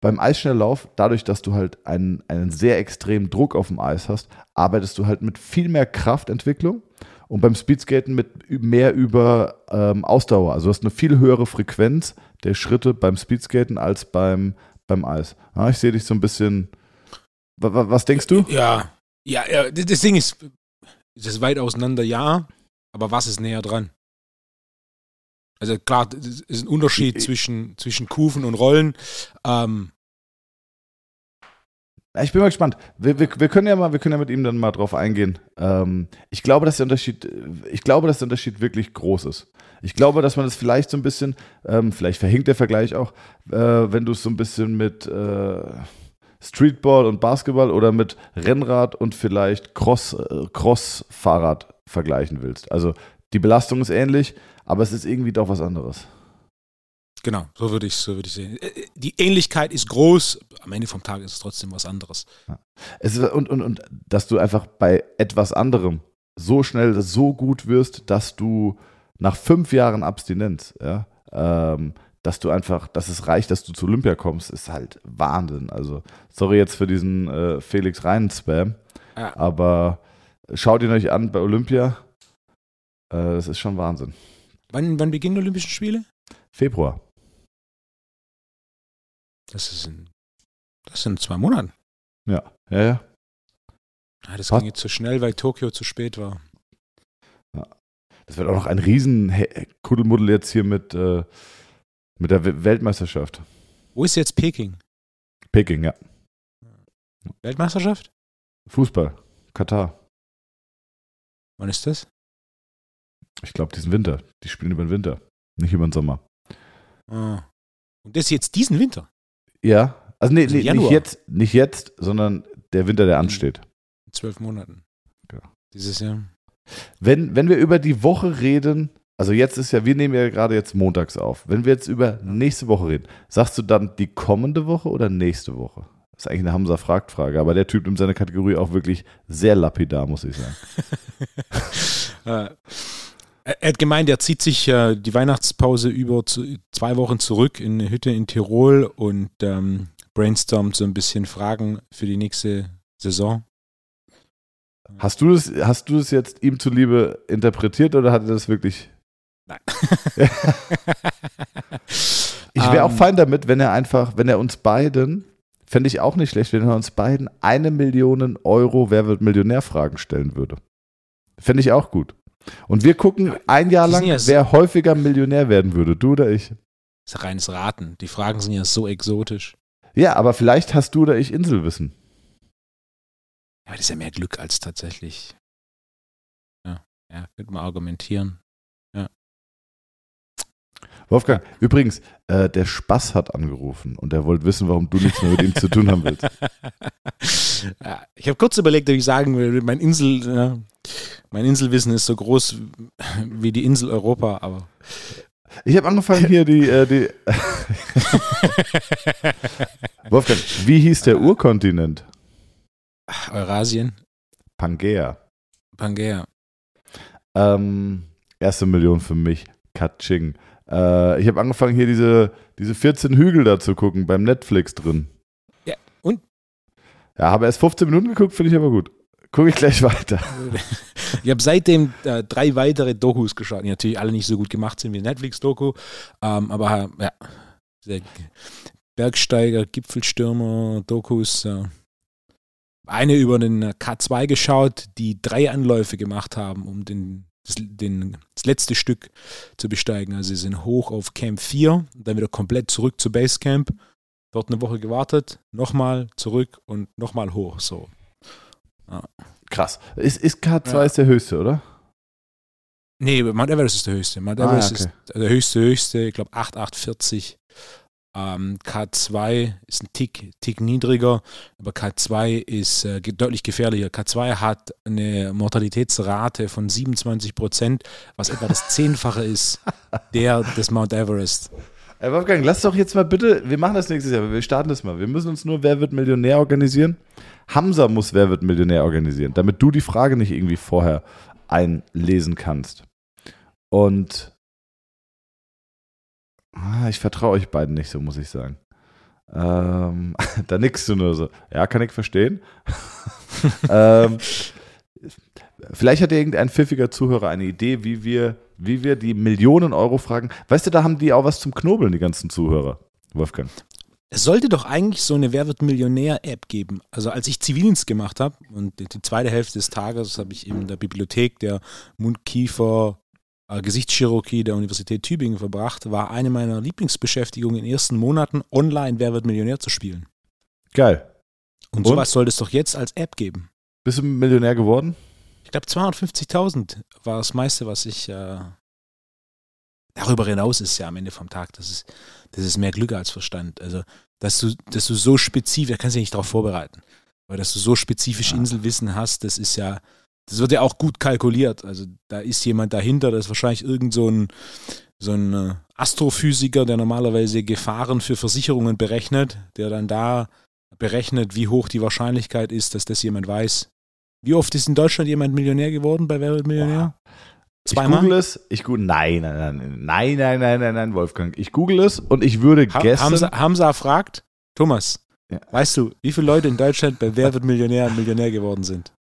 beim Eisschnelllauf, dadurch, dass du halt einen, einen sehr extremen Druck auf dem Eis hast, arbeitest du halt mit viel mehr Kraftentwicklung und beim Speedskaten mit mehr über ähm, Ausdauer. Also du hast eine viel höhere Frequenz der Schritte beim Speedskaten als beim, beim Eis. Ja, ich sehe dich so ein bisschen. Wa- wa- Was denkst du? Ja, ja, das das Ding ist, es ist weit auseinander, ja, aber was ist näher dran? Also klar, es ist ein Unterschied Ich- zwischen, zwischen Kufen und Rollen. Ähm, Ich bin mal gespannt. Wir, wir, wir, können ja mal, wir können ja mit ihm dann mal drauf eingehen. Ähm, ich glaube, dass der Unterschied, ich glaube, dass der Unterschied wirklich groß ist. Ich glaube, dass man das vielleicht so ein bisschen, ähm, vielleicht verhinkt der Vergleich auch, äh, wenn du es so ein bisschen mit äh, Streetball und Basketball oder mit Rennrad und vielleicht Cross, äh, Cross-Fahrrad vergleichen willst. Also die Belastung ist ähnlich, aber es ist irgendwie doch was anderes. genau, so würde ich so würde ich sehen. Die Ähnlichkeit ist groß, am Ende vom Tag ist es trotzdem was anderes. Es ist, und, und, und dass du einfach bei etwas anderem so schnell so gut wirst, dass du nach fünf Jahren Abstinenz, ja, ähm, dass du einfach, dass es reicht, dass du zu Olympia kommst, ist halt Wahnsinn. Also, sorry jetzt für diesen äh, Felix Reinen-Spam, Ja. aber schaut ihn euch an bei Olympia. Äh, das ist schon Wahnsinn. Wann, wann beginnen die Olympischen Spiele? Februar. Das ist in, das sind zwei Monaten. Ja, ja, ja. Ah, das Was? ging jetzt zu schnell, weil Tokio zu spät war. Das wird auch noch ein riesen Kuddelmuddel jetzt hier mit, äh, mit der We- Weltmeisterschaft. Wo ist jetzt Peking? Peking, ja. Weltmeisterschaft? Fußball. Katar. Wann ist das? Ich glaube, diesen Winter. Die spielen über den Winter, nicht über den Sommer. Ah. Und das jetzt diesen Winter? Ja, also nee, Also nee nicht jetzt, nicht jetzt, sondern der Winter, der ansteht. In zwölf Monaten. Ja. Dieses Jahr. Wenn, wenn wir über die Woche reden, also jetzt ist ja, wir nehmen ja gerade jetzt montags auf. Wenn wir jetzt über nächste Woche reden, sagst du dann die kommende Woche oder nächste Woche? Das ist eigentlich eine Hamza fragt Frage, aber der Typ nimmt seine Kategorie auch wirklich sehr lapidar, muss ich sagen. Er hat gemeint, er zieht sich äh, die Weihnachtspause über zu, zwei Wochen zurück in eine Hütte in Tirol und ähm, brainstormt so ein bisschen Fragen für die nächste Saison. Hast du das, hast du das jetzt ihm zuliebe interpretiert oder hat er das wirklich Nein. Ich wäre auch Ähm, fein damit, wenn er einfach, wenn er uns beiden, fände ich auch nicht schlecht, wenn er uns beiden eine Million Euro Wer wird Millionär-Fragen stellen würde. Fände ich auch gut. Und wir gucken ein Jahr lang, ja so- wer häufiger Millionär werden würde, du oder ich. Das ist reines Raten. Die Fragen sind ja so exotisch. Ja, aber vielleicht hast du oder ich Inselwissen. Ja, das ist ja mehr Glück als tatsächlich. Ja, ja könnte man argumentieren. Wolfgang, übrigens, äh, der Spaß hat angerufen und er wollte wissen, warum du nichts mehr mit ihm zu tun haben willst. Ja, ich habe kurz überlegt, ob ich sagen will, mein Insel, ja, mein Inselwissen ist so groß wie die Insel Europa, aber Ich habe angefangen hier die, äh, die Wolfgang, wie hieß der Urkontinent? Eurasien, Pangea. Pangea. Ähm, erste Million für mich. Katsching. Äh, ich habe angefangen, hier diese, diese 14 Hügel da zu gucken, beim Netflix drin. Ja, und? Ja, habe erst 15 Minuten geguckt, finde ich aber gut. Gucke ich gleich weiter. Ich habe seitdem äh, drei weitere Dokus geschaut, die natürlich alle nicht so gut gemacht sind wie Netflix-Doku, ähm, aber ja, sehr Bergsteiger, Gipfelstürmer, Dokus. Äh, eine über den K2 geschaut, die drei Anläufe gemacht haben, um den, das, den, das letzte Stück zu besteigen. Also sie sind hoch auf Camp 4, dann wieder komplett zurück zu Basecamp, dort eine Woche gewartet, nochmal zurück und nochmal hoch. So. Krass. Ist, ist K2 Ja. ist der höchste, oder? Nee, Mount Everest ist der höchste. Mount Ah, Everest okay. ist der höchste, höchste, ich glaube 8840. Ähm, K2 ist ein Tick, Tick niedriger, aber K2 ist äh, deutlich gefährlicher. K2 hat eine Mortalitätsrate von 27 Prozent, was etwa das Zehnfache ist der des Mount Everest. Ey, Wolfgang, lass doch jetzt mal bitte, wir machen das nächstes Jahr, wir starten das mal. Wir müssen uns nur Wer wird Millionär organisieren. Hamza muss Wer wird Millionär organisieren, damit du die Frage nicht irgendwie vorher einlesen kannst. Und ah, ich vertraue euch beiden nicht so, muss ich sagen. Ähm, da nickst du nur so. Ja, kann ich verstehen. ähm, vielleicht hat irgendein pfiffiger Zuhörer eine Idee, wie wir, wie wir die Millionen Euro fragen. Weißt du, da haben die auch was zum Knobeln, die ganzen Zuhörer, Wolfgang. Es sollte doch eigentlich so eine Wer wird Millionär-App geben. Also als ich Zivildienst gemacht habe und die, zweite Hälfte des Tages habe ich in der Bibliothek der Mund-Kiefer äh, Gesichtschirurgie der Universität Tübingen verbracht, war eine meiner Lieblingsbeschäftigungen in den ersten Monaten online Wer wird Millionär zu spielen. Geil. Und, Und? sowas sollte es doch jetzt als App geben. Bist du Millionär geworden? Ich glaube 250.000 war das meiste, was ich äh, darüber hinaus ist ja am Ende vom Tag. Das ist, das ist mehr Glück als Verstand. Also, dass du, dass du so spezifisch, da kannst du dich nicht darauf vorbereiten. Aber dass du so spezifisch Ja. Inselwissen hast, das ist ja, das wird ja auch gut kalkuliert. Also da ist jemand dahinter, das ist wahrscheinlich irgend so ein, so ein äh, Astrophysiker, der normalerweise Gefahren für Versicherungen berechnet, der dann da berechnet, wie hoch die Wahrscheinlichkeit ist, dass das jemand weiß. Wie oft ist in Deutschland jemand Millionär geworden bei Wer wird Millionär? Zweimal? Ich google es, ich google, nein, nein, nein, nein, nein, nein, nein, Wolfgang. Ich google es und ich würde ha guessen. Hamza, Hamza fragt, Thomas, ja. weißt du, wie viele Leute in Deutschland bei Wer wird Millionär Millionär geworden sind?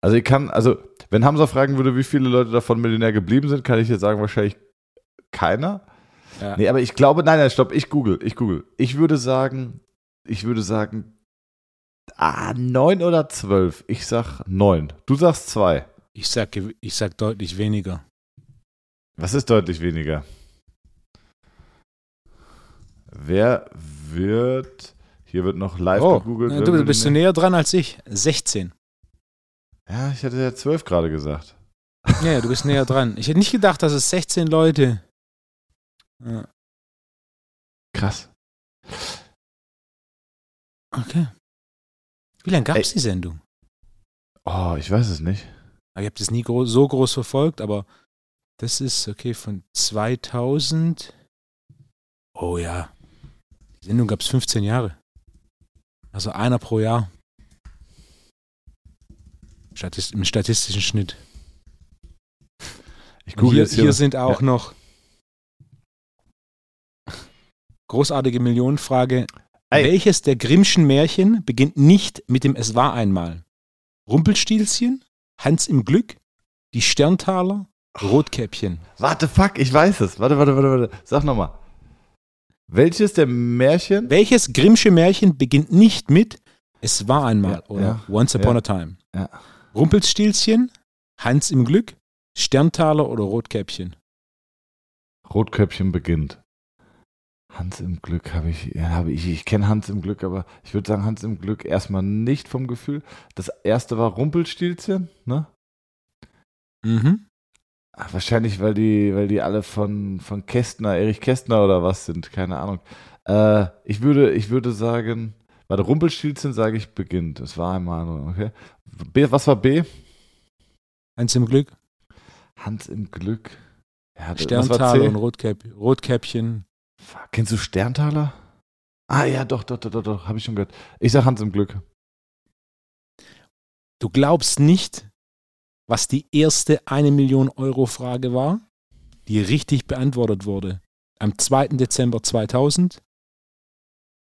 Also ich kann, also wenn Hamza fragen würde, wie viele Leute davon Millionär geblieben sind, kann ich jetzt sagen, wahrscheinlich keiner. Ja. Nee, aber ich glaube, nein, nein, stopp, ich google, ich google. Ich würde sagen, ich würde sagen, ah, neun oder zwölf. Ich sag neun. Du sagst zwei. Ich sag, gew- ich sag deutlich weniger. Was ist deutlich weniger? Wer wird, hier wird noch live Oh, gegoogelt. na, du bist du näher dran als ich. 16. Ja, ich hatte ja zwölf gerade gesagt. Ja, du bist näher dran. Ich hätte nicht gedacht, dass es 16 Leute. Ja, Krass. okay. Wie lange gab es die Sendung? Oh, ich weiß es nicht. Ich habe das nie gro so groß verfolgt, aber das ist okay von 2000. Oh ja. Die Sendung gab es 15 Jahre. Also einer pro Jahr. Statist Im statistischen Schnitt. Ich google hier, jetzt hier. hier sind auch noch großartige Millionenfrage. Ey. Welches der Grimmschen Märchen beginnt nicht mit dem Es war einmal? Rumpelstilzchen, Hans im Glück, die Sterntaler, Rotkäppchen. Warte, fuck, ich weiß es. Warte, warte, warte, warte. Sag nochmal. Welches der Märchen? Welches Grimmsche Märchen beginnt nicht mit Es war einmal Ja, oder ja, Once Upon ja. a Time? Ja. Rumpelstilzchen, Hans im Glück, Sterntaler oder Rotkäppchen? Rotköpfchen beginnt. Hans im Glück habe ich, habe ich, ich kenne Hans im Glück, aber ich würde sagen, Hans im Glück erstmal nicht vom Gefühl. Das erste war Rumpelstilzchen, ne? Mhm. Ach, wahrscheinlich, weil die, weil die alle von, von Kästner, Erich Kästner oder was sind, keine Ahnung. Äh, ich, würde, ich würde sagen, der Rumpelstilzchen sage ich beginnt. Das war einmal, okay. B, was war B? Eins im Glück. Hans im Glück. Ja, Sterntaler und Rotkäpp, Rotkäppchen. Kennst du Sterntaler? Ah ja, doch, doch, doch, doch, doch habe ich schon gehört. Ich sag Hans im Glück. Du glaubst nicht, was die erste eine Million Euro Frage war, die richtig beantwortet wurde. Am 2. Dezember 2000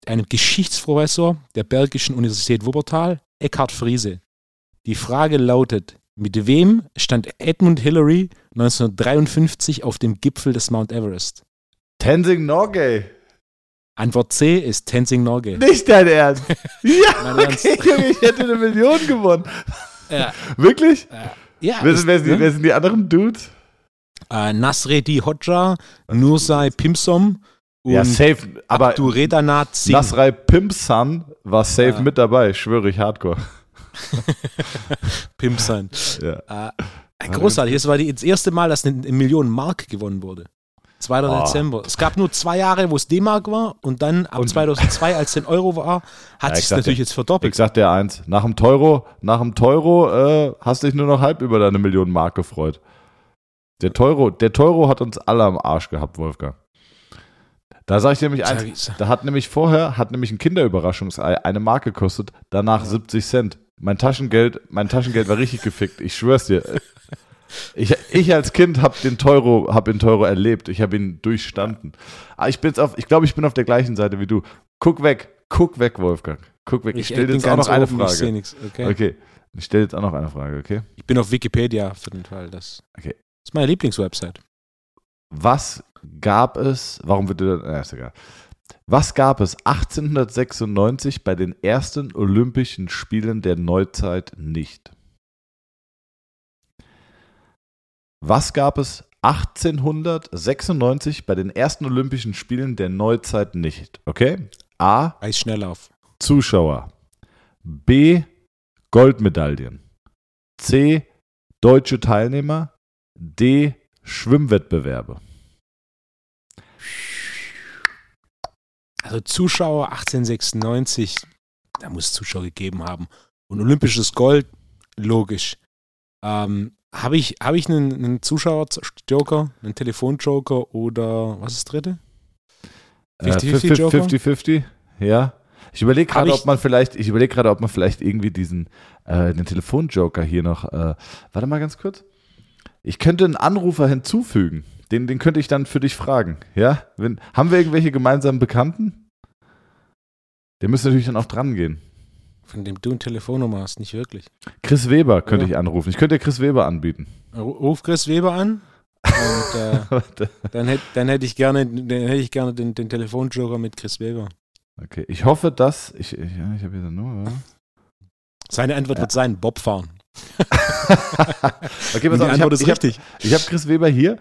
einem Geschichtsprofessor der Belgischen Universität Wuppertal, Eckhard Friese. Die Frage lautet, mit wem stand Edmund Hillary 1953 auf dem Gipfel des Mount Everest? Tenzing Norgay. Antwort C ist Tenzing Norgay. Nicht dein Ernst? ja, okay, Ernst. ich hätte eine Million gewonnen. Ja. Wirklich? Ja. Wer sind, wer, sind, ne? wer sind die anderen Dudes? Äh, Nasredi Hodja, Nursai Pimsom und ja, safe, aber Abduredanat Singh. Nasrai Pimpsan war safe ja. mit dabei, schwöre ich hardcore. Pimpsan. Ja. Äh, großartig, das war das erste Mal, dass eine Million Mark gewonnen wurde. 2. Oh. Dezember. Es gab nur zwei Jahre, wo es D-Mark war und dann ab und 2002, als es Euro war, hat ja, sich natürlich jetzt verdoppelt. Ich sag dir eins, nach dem Teuro, nach dem Teuro äh, hast du dich nur noch halb über deine Million Mark gefreut. Der Teuro, der Teuro hat uns alle am Arsch gehabt, Wolfgang. Da sage ich dir nämlich eins, da hat nämlich vorher, hat nämlich ein Kinderüberraschungsei eine Mark gekostet, danach ja. 70 Cent. Mein Taschengeld, mein Taschengeld war richtig gefickt, ich schwör's dir. Ich, ich als Kind habe den Teuro, hab den Teuro erlebt. Ich habe ihn durchstanden. Aber ah, ich bin jetzt auf, ich glaube, ich bin auf der gleichen Seite wie du. Guck weg, guck weg, Wolfgang. Guck weg. Ich, ich stelle jetzt auch noch eine Frage. Ich okay. okay. Ich stelle jetzt auch noch eine Frage, okay? Ich bin auf Wikipedia für den Fall. Das okay. ist meine Lieblingswebsite. Was gab es, warum wird dir das, ist egal. Was gab es 1896 bei den ersten Olympischen Spielen der Neuzeit nicht? Was gab es 1896 bei den ersten Olympischen Spielen der Neuzeit nicht? Okay? A. Eisschnelllauf. Zuschauer. B. Goldmedaillen. C. Deutsche Teilnehmer. D. Schwimmwettbewerbe. Also Zuschauer 1896, da muss es Zuschauer gegeben haben. Und olympisches Gold, logisch. Ähm, habe ich, hab ich einen, einen Zuschauer-Joker, einen Telefon-Joker oder was ist das dritte? 50-50 50-50, ja. Ich überlege gerade, ob man vielleicht, ich überlege gerade, ob man vielleicht irgendwie diesen, äh, den Telefon-Joker hier noch, äh, warte mal ganz kurz. Ich könnte einen Anrufer hinzufügen. Den, den könnte ich dann für dich fragen. Ja? Wenn, haben wir irgendwelche gemeinsamen Bekannten? Der müsste natürlich dann auch dran gehen. Von dem du eine Telefonnummer hast, nicht wirklich. Chris Weber könnte ja. ich anrufen. Ich könnte Chris Weber anbieten. Ruf Chris Weber an. Und äh, dann hätte dann hätt ich gerne, dann hätte ich gerne den, den Telefonjoker mit Chris Weber. Okay, ich hoffe, dass. Ich, ich, ja, ich habe hier eine Nummer. Seine Antwort ja. wird sein: Bob fahren. okay, pass auf, ich habe hab, hab Chris Weber hier.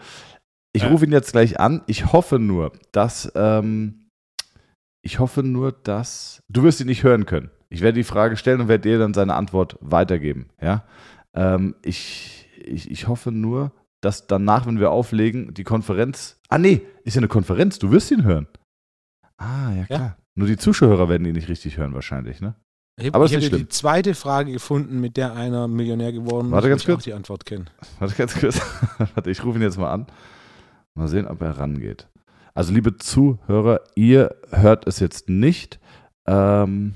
Ich ja. rufe ihn jetzt gleich an. Ich hoffe nur, dass. Ähm, ich hoffe nur, dass. Du wirst ihn nicht hören können. Ich werde die Frage stellen und werde dir dann seine Antwort weitergeben. Ja. Ähm, ich, ich, ich hoffe nur, dass danach, wenn wir auflegen, die Konferenz. Ah, nee, ist ja eine Konferenz. Du wirst ihn hören. Ah, ja, klar. Ja. Nur die Zuschauer werden ihn nicht richtig hören, wahrscheinlich, ne? Ich habe hab die zweite Frage gefunden, mit der einer Millionär geworden ist. Warte ganz kurz. Ich die Antwort kennen. Warte ganz kurz. Warte, ich rufe ihn jetzt mal an. Mal sehen, ob er rangeht. Also, liebe Zuhörer, ihr hört es jetzt nicht. Ähm,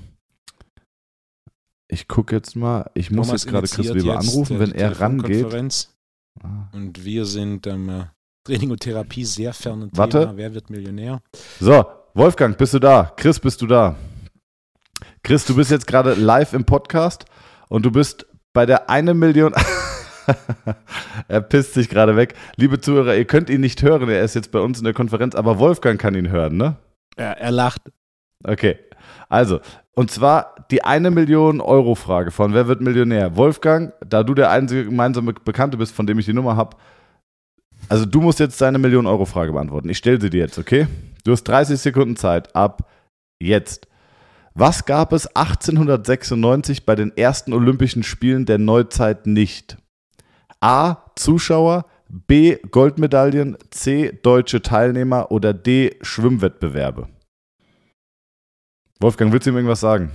ich gucke jetzt mal. Ich muss Thomas jetzt gerade Chris Weber anrufen, wenn er rangeht. Ah. Und wir sind am ähm, Training und Therapie sehr fern. Warte. Thema. Wer wird Millionär? So, Wolfgang, bist du da? Chris, bist du da? Chris, du bist jetzt gerade live im Podcast und du bist bei der eine Million. er pisst sich gerade weg. Liebe Zuhörer, ihr könnt ihn nicht hören. Er ist jetzt bei uns in der Konferenz, aber Wolfgang kann ihn hören, ne? Ja, er lacht. Okay. Also, und zwar die eine Million Euro Frage von Wer wird Millionär? Wolfgang, da du der einzige gemeinsame Bekannte bist, von dem ich die Nummer habe, also du musst jetzt deine Million Euro Frage beantworten. Ich stelle sie dir jetzt, okay? Du hast 30 Sekunden Zeit ab jetzt. Was gab es 1896 bei den ersten Olympischen Spielen der Neuzeit nicht? A. Zuschauer, B. Goldmedaillen, C. Deutsche Teilnehmer oder D. Schwimmwettbewerbe? Wolfgang, willst du ihm irgendwas sagen?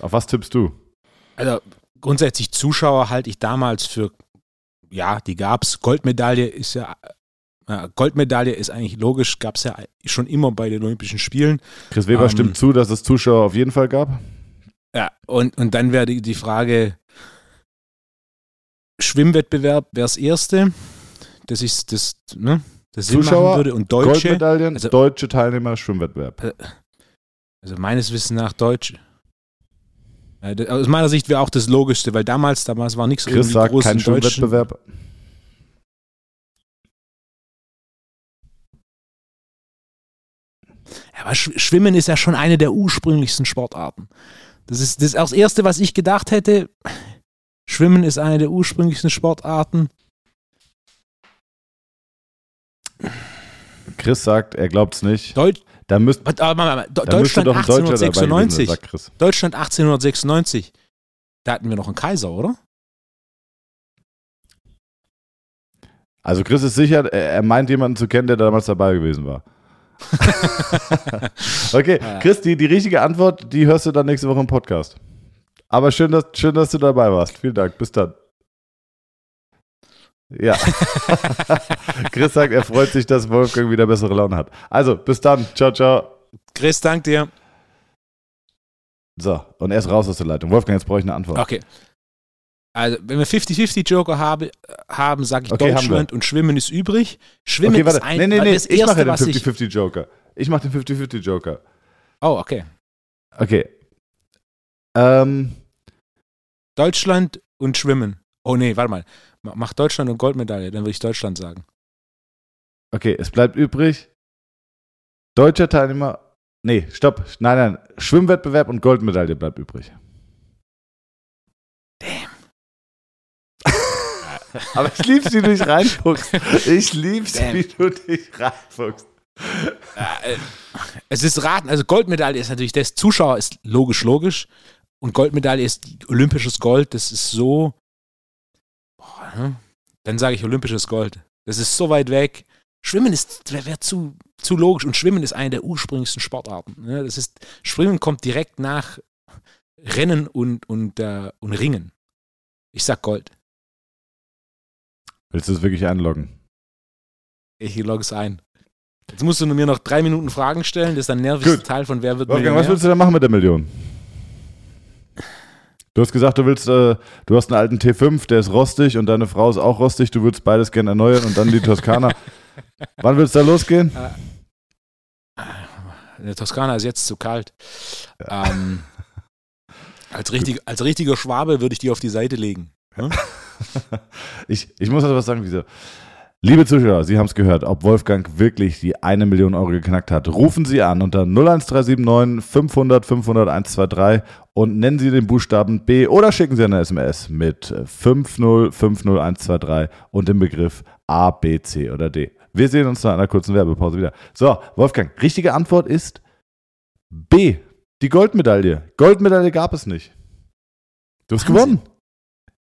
Auf was tippst du? Also grundsätzlich Zuschauer halte ich damals für, ja, die gab es. Goldmedaille ist ja, äh, Goldmedaille ist eigentlich logisch, gab es ja schon immer bei den Olympischen Spielen. Chris Weber Ähm, stimmt zu, dass es Zuschauer auf jeden Fall gab. Ja, und, und dann wäre die, die Frage, Schwimmwettbewerb wäre das erste, das ist das, ne, das Zuschauer, würde und Deutsche, Goldmedaillen, also- deutsche Teilnehmer, Schwimmwettbewerb. Also meines Wissens nach Deutsche. Ja, das- Aus meiner Sicht wäre auch das Logischste, weil damals, damals war nichts Chris sagt groß kein in. Ja, aber Sch- Schwimmen ist ja schon eine der ursprünglichsten Sportarten. Das ist das, das Erste, was ich gedacht hätte. Schwimmen ist eine der ursprünglichsten Sportarten. Chris sagt, er glaubt es nicht. Deut Da müsst, Warte, aber mal, De- da Deutschland doch ein Deutscher dabei gewesen sein, 1896. sagt Chris. Deutschland 1896. Da hatten wir noch einen Kaiser, oder? Also Chris ist sicher, er, meint jemanden zu kennen, der damals dabei gewesen war. okay. Chris, die, die richtige Antwort, die hörst du dann nächste Woche im Podcast. Aber schön, dass, schön, dass du dabei warst. Vielen Dank. Bis dann. Ja. Chris sagt, er freut sich, dass Wolfgang wieder bessere Laune hat. Also, bis dann. Ciao, ciao. Chris, dank dir. So, und er ist raus aus der Leitung. Wolfgang, jetzt brauche ich eine Antwort. Okay. Also, wenn wir 50-50 Joker habe, haben, sage ich Okay, Deutschland und Schwimmen ist übrig. Schwimmen Okay, ist ein, nee, nee, nee. das Ich mache Erste, den was ich... 50-50-Joker. Ich mache den 50-50-Joker. Oh, okay. Okay. Ähm, Deutschland und Schwimmen. Oh nee, warte mal. Ma- Mach Deutschland und Goldmedaille, dann würde ich Deutschland sagen. okay, es bleibt übrig. Deutscher Teilnehmer. Nee, stopp. Nein, nein. Schwimmwettbewerb und Goldmedaille bleibt übrig. Aber ich lieb's, wie du dich reinfuchst. Ich lieb's, Damn. wie du dich reinfuchst. Äh, es ist raten, also Goldmedaille ist natürlich das, Zuschauer ist logisch, logisch. Und Goldmedaille ist olympisches Gold, das ist so. Dann sage ich olympisches Gold. Das ist so weit weg. Schwimmen ist, wäre wär zu, zu logisch und Schwimmen ist eine der ursprünglichsten Sportarten. Ne? Das ist, Schwimmen kommt direkt nach Rennen und, und, äh, und Ringen. Ich sag Gold. Willst du es wirklich einloggen? Ich logge es ein. Jetzt musst du mir noch drei Minuten Fragen stellen. Das ist ein nerviges Gut. Teil von Wer wird Wolfgang, was Millionär. willst du denn machen mit der Million? Du hast gesagt, du willst, äh, du hast einen alten T5, der ist rostig und deine Frau ist auch rostig. Du würdest beides gerne erneuern und dann die Toskana. Wann willst du da losgehen? Der Toskana ist jetzt zu kalt. Ähm, als, richtig, als richtiger Schwabe würde ich die auf die Seite legen. Ich, ich muss also was sagen, wieso. Liebe Zuschauer, Sie haben es gehört, ob Wolfgang wirklich die eine Million Euro geknackt hat. Rufen Sie an unter 01379 500 500 123 und nennen Sie den Buchstaben B oder schicken Sie eine SMS mit 5050123 und dem Begriff A, B, C oder D. Wir sehen uns nach einer kurzen Werbepause wieder. So, Wolfgang, richtige Antwort ist B, die Goldmedaille. Goldmedaille gab es nicht. Du hast Wahnsinn. gewonnen.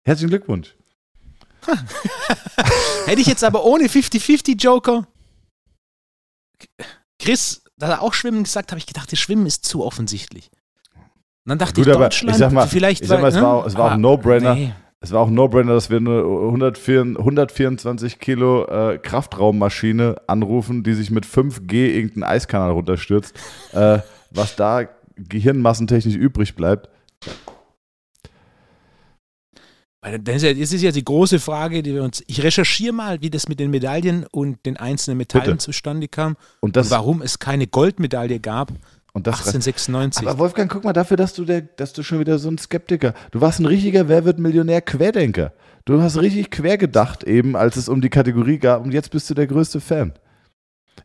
Herzlichen Glückwunsch. Hätte ich jetzt aber ohne 50-50 Joker. Chris, da er auch Schwimmen gesagt habe ich gedacht, das Schwimmen ist zu offensichtlich. Und dann dachte Gut, ich, aber Deutschland, ich sag mal- vielleicht ich sag mal, es ne? war auch- es war auch ein No-Brainer. Nee. Es war auch ein No-Brainer, dass wir eine 104, 124 Kilo äh, Kraftraummaschine anrufen, die sich mit 5G irgendeinen Eiskanal runterstürzt. äh, was da gehirnmassentechnisch übrig bleibt. Das ist, ja, die große Frage, die wir uns. Ich recherchiere mal, wie das mit den Medaillen und den einzelnen Metallen Bitte. zustande kam Und und das, warum es keine Goldmedaille gab. und das 1896. Aber Wolfgang, guck mal dafür, dass du, der, dass du schon wieder so ein Skeptiker. Du warst ein richtiger Wer wird Millionär Querdenker. Du hast richtig quer gedacht eben, als es um die Kategorie gab und jetzt bist du der größte Fan.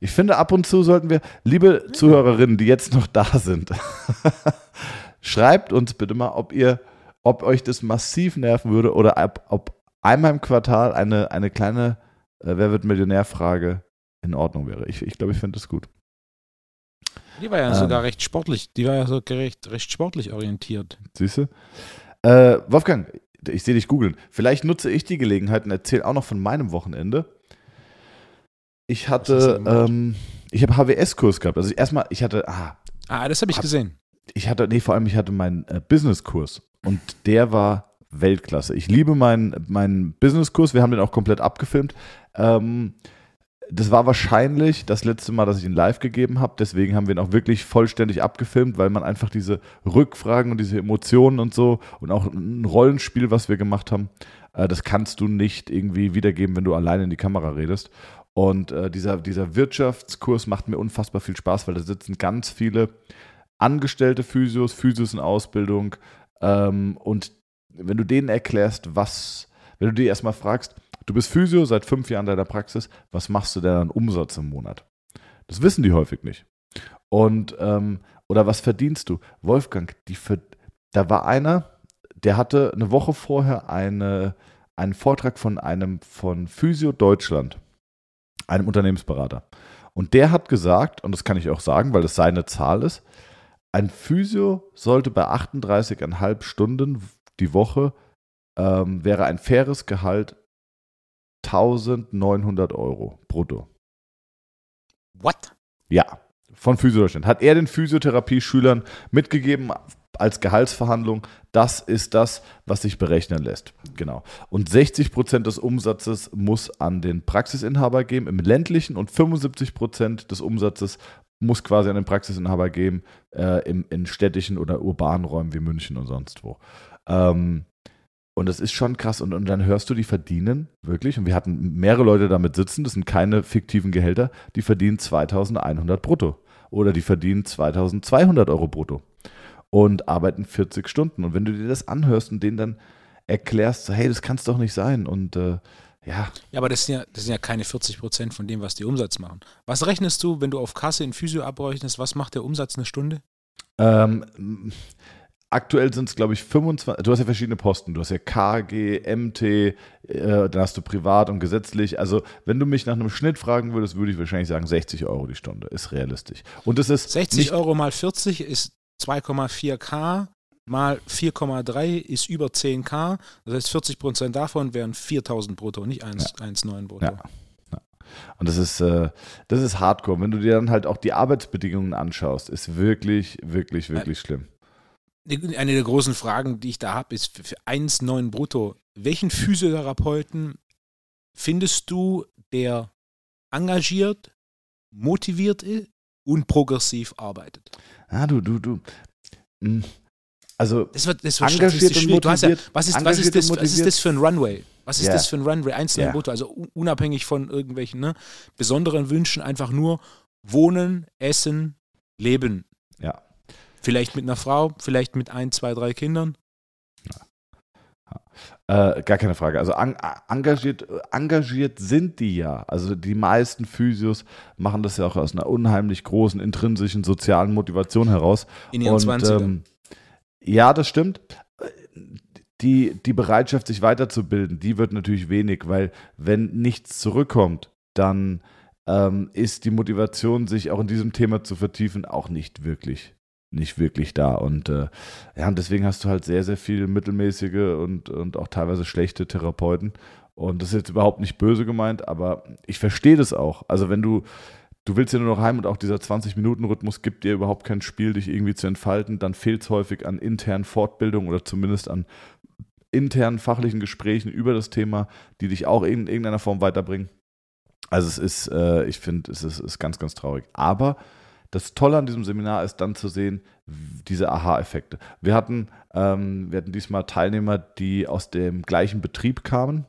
Ich finde, ab und zu sollten wir, liebe Zuhörerinnen, die jetzt noch da sind, schreibt uns bitte mal, ob ihr, ob euch das massiv nerven würde oder ob, ob einmal im Quartal eine, eine kleine äh, Wer wird Millionär-Frage in Ordnung wäre. Ich, ich glaube, ich finde das gut. Die war ja Ähm. sogar recht sportlich. Die war ja so recht, recht sportlich orientiert. Siehst du? Äh, Wolfgang, ich sehe dich googeln. Vielleicht nutze ich die Gelegenheit und erzähle auch noch von meinem Wochenende. Ich hatte, ähm, ich habe HWS-Kurs gehabt. Also erstmal, ich hatte, ah. Ah, das habe ich hab, gesehen. Ich hatte, nee, vor allem, ich hatte meinen äh, Business-Kurs und der war Weltklasse. Ich liebe meinen, Business-Kurs. Wir haben den auch komplett abgefilmt. Ähm, das war wahrscheinlich das letzte Mal, dass ich ihn live gegeben habe. Deswegen haben wir ihn auch wirklich vollständig abgefilmt, weil man einfach diese Rückfragen und diese Emotionen und so und auch ein Rollenspiel, was wir gemacht haben, äh, das kannst du nicht irgendwie wiedergeben, wenn du alleine in die Kamera redest. Und äh, dieser, dieser Wirtschaftskurs macht mir unfassbar viel Spaß, weil da sitzen ganz viele angestellte Physios, Physios in Ausbildung. Ähm, und wenn du denen erklärst, was, wenn du die erstmal fragst, du bist Physio seit fünf Jahren deiner Praxis, was machst du denn an Umsatz im Monat? Das wissen die häufig nicht. Und, ähm, oder was verdienst du? Wolfgang, die, da war einer, der hatte eine Woche vorher eine, einen Vortrag von einem von Physio Deutschland einem Unternehmensberater. Und der hat gesagt, und das kann ich auch sagen, weil das seine Zahl ist, ein Physio sollte bei 38,5 Stunden die Woche, ähm, wäre ein faires Gehalt 1900 Euro brutto. What? Ja, von Physio Deutschland. Hat er den Physiotherapie-Schülern mitgegeben, als Gehaltsverhandlung, das ist das, was sich berechnen lässt. Genau. Und 60 Prozent des Umsatzes muss an den Praxisinhaber geben im ländlichen und 75 Prozent des Umsatzes muss quasi an den Praxisinhaber geben äh, im, in städtischen oder urbanen Räumen wie München und sonst wo. Ähm, und das ist schon krass. Und, und dann hörst du, die verdienen wirklich, und wir hatten mehrere Leute damit sitzen, das sind keine fiktiven Gehälter, die verdienen 2100 brutto. Oder die verdienen 2200 Euro brutto und arbeiten 40 Stunden. Und wenn du dir das anhörst und denen dann erklärst, hey, das kann es doch nicht sein und äh, ja. Ja, aber das sind ja, das sind ja keine 40 Prozent von dem, was die Umsatz machen. Was rechnest du, wenn du auf Kasse in Physio abrechnest, was macht der Umsatz eine Stunde? Ähm, aktuell sind es, glaube ich, 25. Du hast ja verschiedene Posten. Du hast ja KG, MT, äh, dann hast du privat und gesetzlich. Also, wenn du mich nach einem Schnitt fragen würdest, würde ich wahrscheinlich sagen, 60 Euro die Stunde ist realistisch. Und das ist 60 Euro mal 40 ist 2,4K mal 4,3 ist über 10K. Das heißt, 40 Prozent davon wären 4000 brutto, nicht 1,9 ja. brutto. Ja. Und das ist, äh, das ist hardcore. Wenn du dir dann halt auch die Arbeitsbedingungen anschaust, ist wirklich, wirklich, wirklich schlimm. Eine der großen Fragen, die ich da habe, ist für 1,9 brutto. Welchen Physiotherapeuten findest du, der engagiert, motiviert ist und progressiv arbeitet? ah, du, du, du. Also, das wird, das wird engagiert und motiviert. Ja, was, ist, was, ist das, was ist das für ein Runway? Was ist yeah. das für ein Runway? Einzelne yeah. Brutto, also unabhängig von irgendwelchen ne, besonderen Wünschen, einfach nur wohnen, essen, leben. Ja. Vielleicht mit einer Frau, vielleicht mit ein, zwei, drei Kindern. Äh, gar keine Frage. Also an, engagiert, engagiert sind die ja. Also die meisten Physios machen das ja auch aus einer unheimlich großen intrinsischen sozialen Motivation heraus. In ihren Und, 20ern. Ähm, ja, das stimmt. Die, die Bereitschaft, sich weiterzubilden, die wird natürlich wenig, weil wenn nichts zurückkommt, dann ähm, ist die Motivation, sich auch in diesem Thema zu vertiefen, auch nicht wirklich nicht wirklich da. Und äh, ja, und deswegen hast du halt sehr, sehr viel mittelmäßige und, und auch teilweise schlechte Therapeuten. Und das ist jetzt überhaupt nicht böse gemeint, aber ich verstehe das auch. Also wenn du, du willst ja nur noch heim und auch dieser 20-Minuten-Rhythmus gibt dir überhaupt kein Spiel, dich irgendwie zu entfalten, dann fehlt es häufig an internen Fortbildungen oder zumindest an internen fachlichen Gesprächen über das Thema, die dich auch in irgendeiner Form weiterbringen. Also es ist, äh, ich finde, es ist, ist ganz, ganz traurig. Aber das Tolle an diesem Seminar ist dann zu sehen, diese Aha-Effekte. Wir ähm, wir hatten diesmal Teilnehmer, die aus dem gleichen Betrieb kamen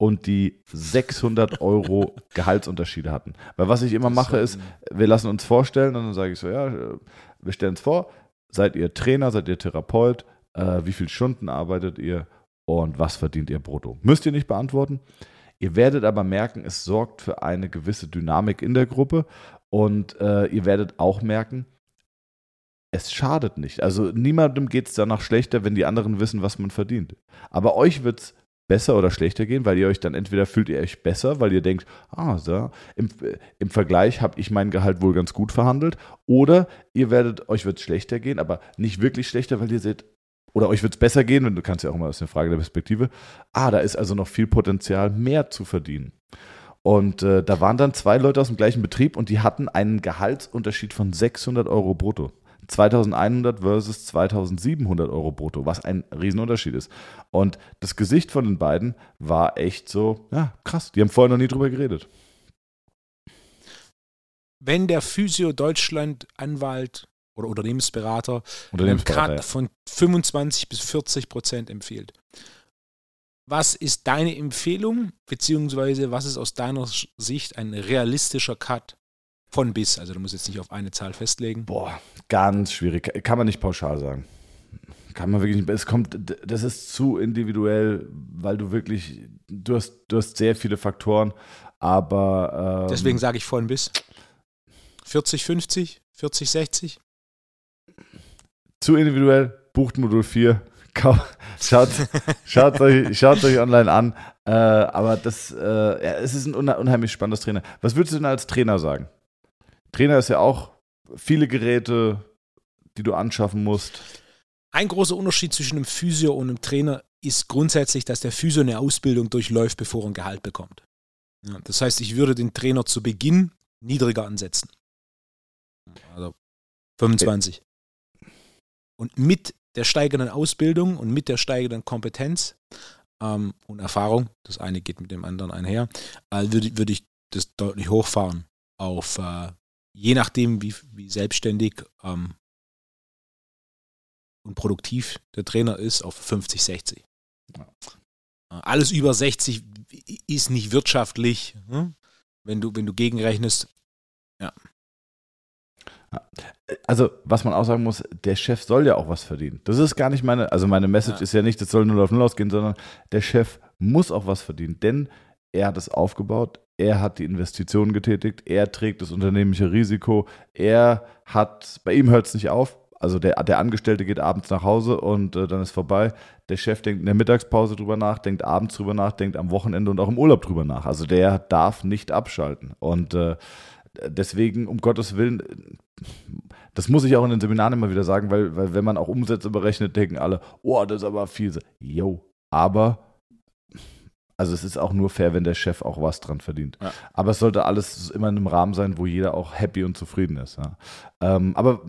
und die 600 Euro Gehaltsunterschiede hatten. Weil was ich immer mache ist, wir lassen uns vorstellen und dann sage ich so, ja, wir stellen uns vor, seid ihr Trainer, seid ihr Therapeut, äh, wie viele Stunden arbeitet ihr und was verdient ihr brutto? Müsst ihr nicht beantworten. Ihr werdet aber merken, es sorgt für eine gewisse Dynamik in der Gruppe und äh, ihr werdet auch merken, es schadet nicht. Also niemandem geht es danach schlechter, wenn die anderen wissen, was man verdient. Aber euch wird es besser oder schlechter gehen, weil ihr euch dann entweder fühlt ihr euch besser, weil ihr denkt, ah, so, im, im Vergleich habe ich mein Gehalt wohl ganz gut verhandelt, oder ihr werdet, euch wird es schlechter gehen, aber nicht wirklich schlechter, weil ihr seht, oder euch wird es besser gehen, wenn du kannst ja auch mal aus der Frage der Perspektive, ah, da ist also noch viel Potenzial, mehr zu verdienen. Und äh, da waren dann zwei Leute aus dem gleichen Betrieb und die hatten einen Gehaltsunterschied von 600 Euro brutto. 2100 versus 2700 Euro brutto, was ein Riesenunterschied ist. Und das Gesicht von den beiden war echt so, ja, krass. Die haben vorher noch nie drüber geredet. Wenn der Physio Deutschland Anwalt oder Unternehmensberater, Unternehmensberater einen Cut von 25 bis 40 Prozent empfiehlt, was ist deine Empfehlung, beziehungsweise was ist aus deiner Sicht ein realistischer Cut von bis? Also du musst jetzt nicht auf eine Zahl festlegen. Boah, ganz schwierig. Kann man nicht pauschal sagen. Kann man wirklich nicht. Es kommt, das ist zu individuell, weil du wirklich, du hast, du hast sehr viele Faktoren, aber. Ähm, Deswegen sage ich von bis. 40, 50, 40, 60? Zu individuell, bucht Modul 4, Schaut, schaut, euch, schaut euch online an. Äh, aber das, äh, ja, es ist ein unheimlich spannendes Trainer. Was würdest du denn als Trainer sagen? Trainer ist ja auch viele Geräte, die du anschaffen musst. Ein großer Unterschied zwischen einem Physio und einem Trainer ist grundsätzlich, dass der Physio eine Ausbildung durchläuft, bevor er ein Gehalt bekommt. Das heißt, ich würde den Trainer zu Beginn niedriger ansetzen. Also 25. Und mit der steigenden Ausbildung und mit der steigenden Kompetenz ähm, und Erfahrung, das eine geht mit dem anderen einher, äh, würde, würde ich das deutlich hochfahren auf, äh, je nachdem, wie, wie selbstständig ähm, und produktiv der Trainer ist, auf 50, 60. Ja. Äh, alles über 60 ist nicht wirtschaftlich. Hm? Wenn, du, wenn du gegenrechnest, ja. Also, was man auch sagen muss, der Chef soll ja auch was verdienen. Das ist gar nicht meine, also meine Message ja. ist ja nicht, das soll nur auf Null ausgehen, sondern der Chef muss auch was verdienen, denn er hat es aufgebaut, er hat die Investitionen getätigt, er trägt das unternehmerische Risiko, er hat, bei ihm hört es nicht auf, also der, der Angestellte geht abends nach Hause und äh, dann ist vorbei. Der Chef denkt in der Mittagspause drüber nach, denkt abends drüber nach, denkt am Wochenende und auch im Urlaub drüber nach. Also der darf nicht abschalten. Und äh, deswegen, um Gottes Willen, das muss ich auch in den Seminaren immer wieder sagen, weil, weil wenn man auch Umsätze berechnet, denken alle, oh, das ist aber viel. Jo, aber also es ist auch nur fair, wenn der Chef auch was dran verdient. Ja. Aber es sollte alles immer in einem Rahmen sein, wo jeder auch happy und zufrieden ist. Ja. Ähm, aber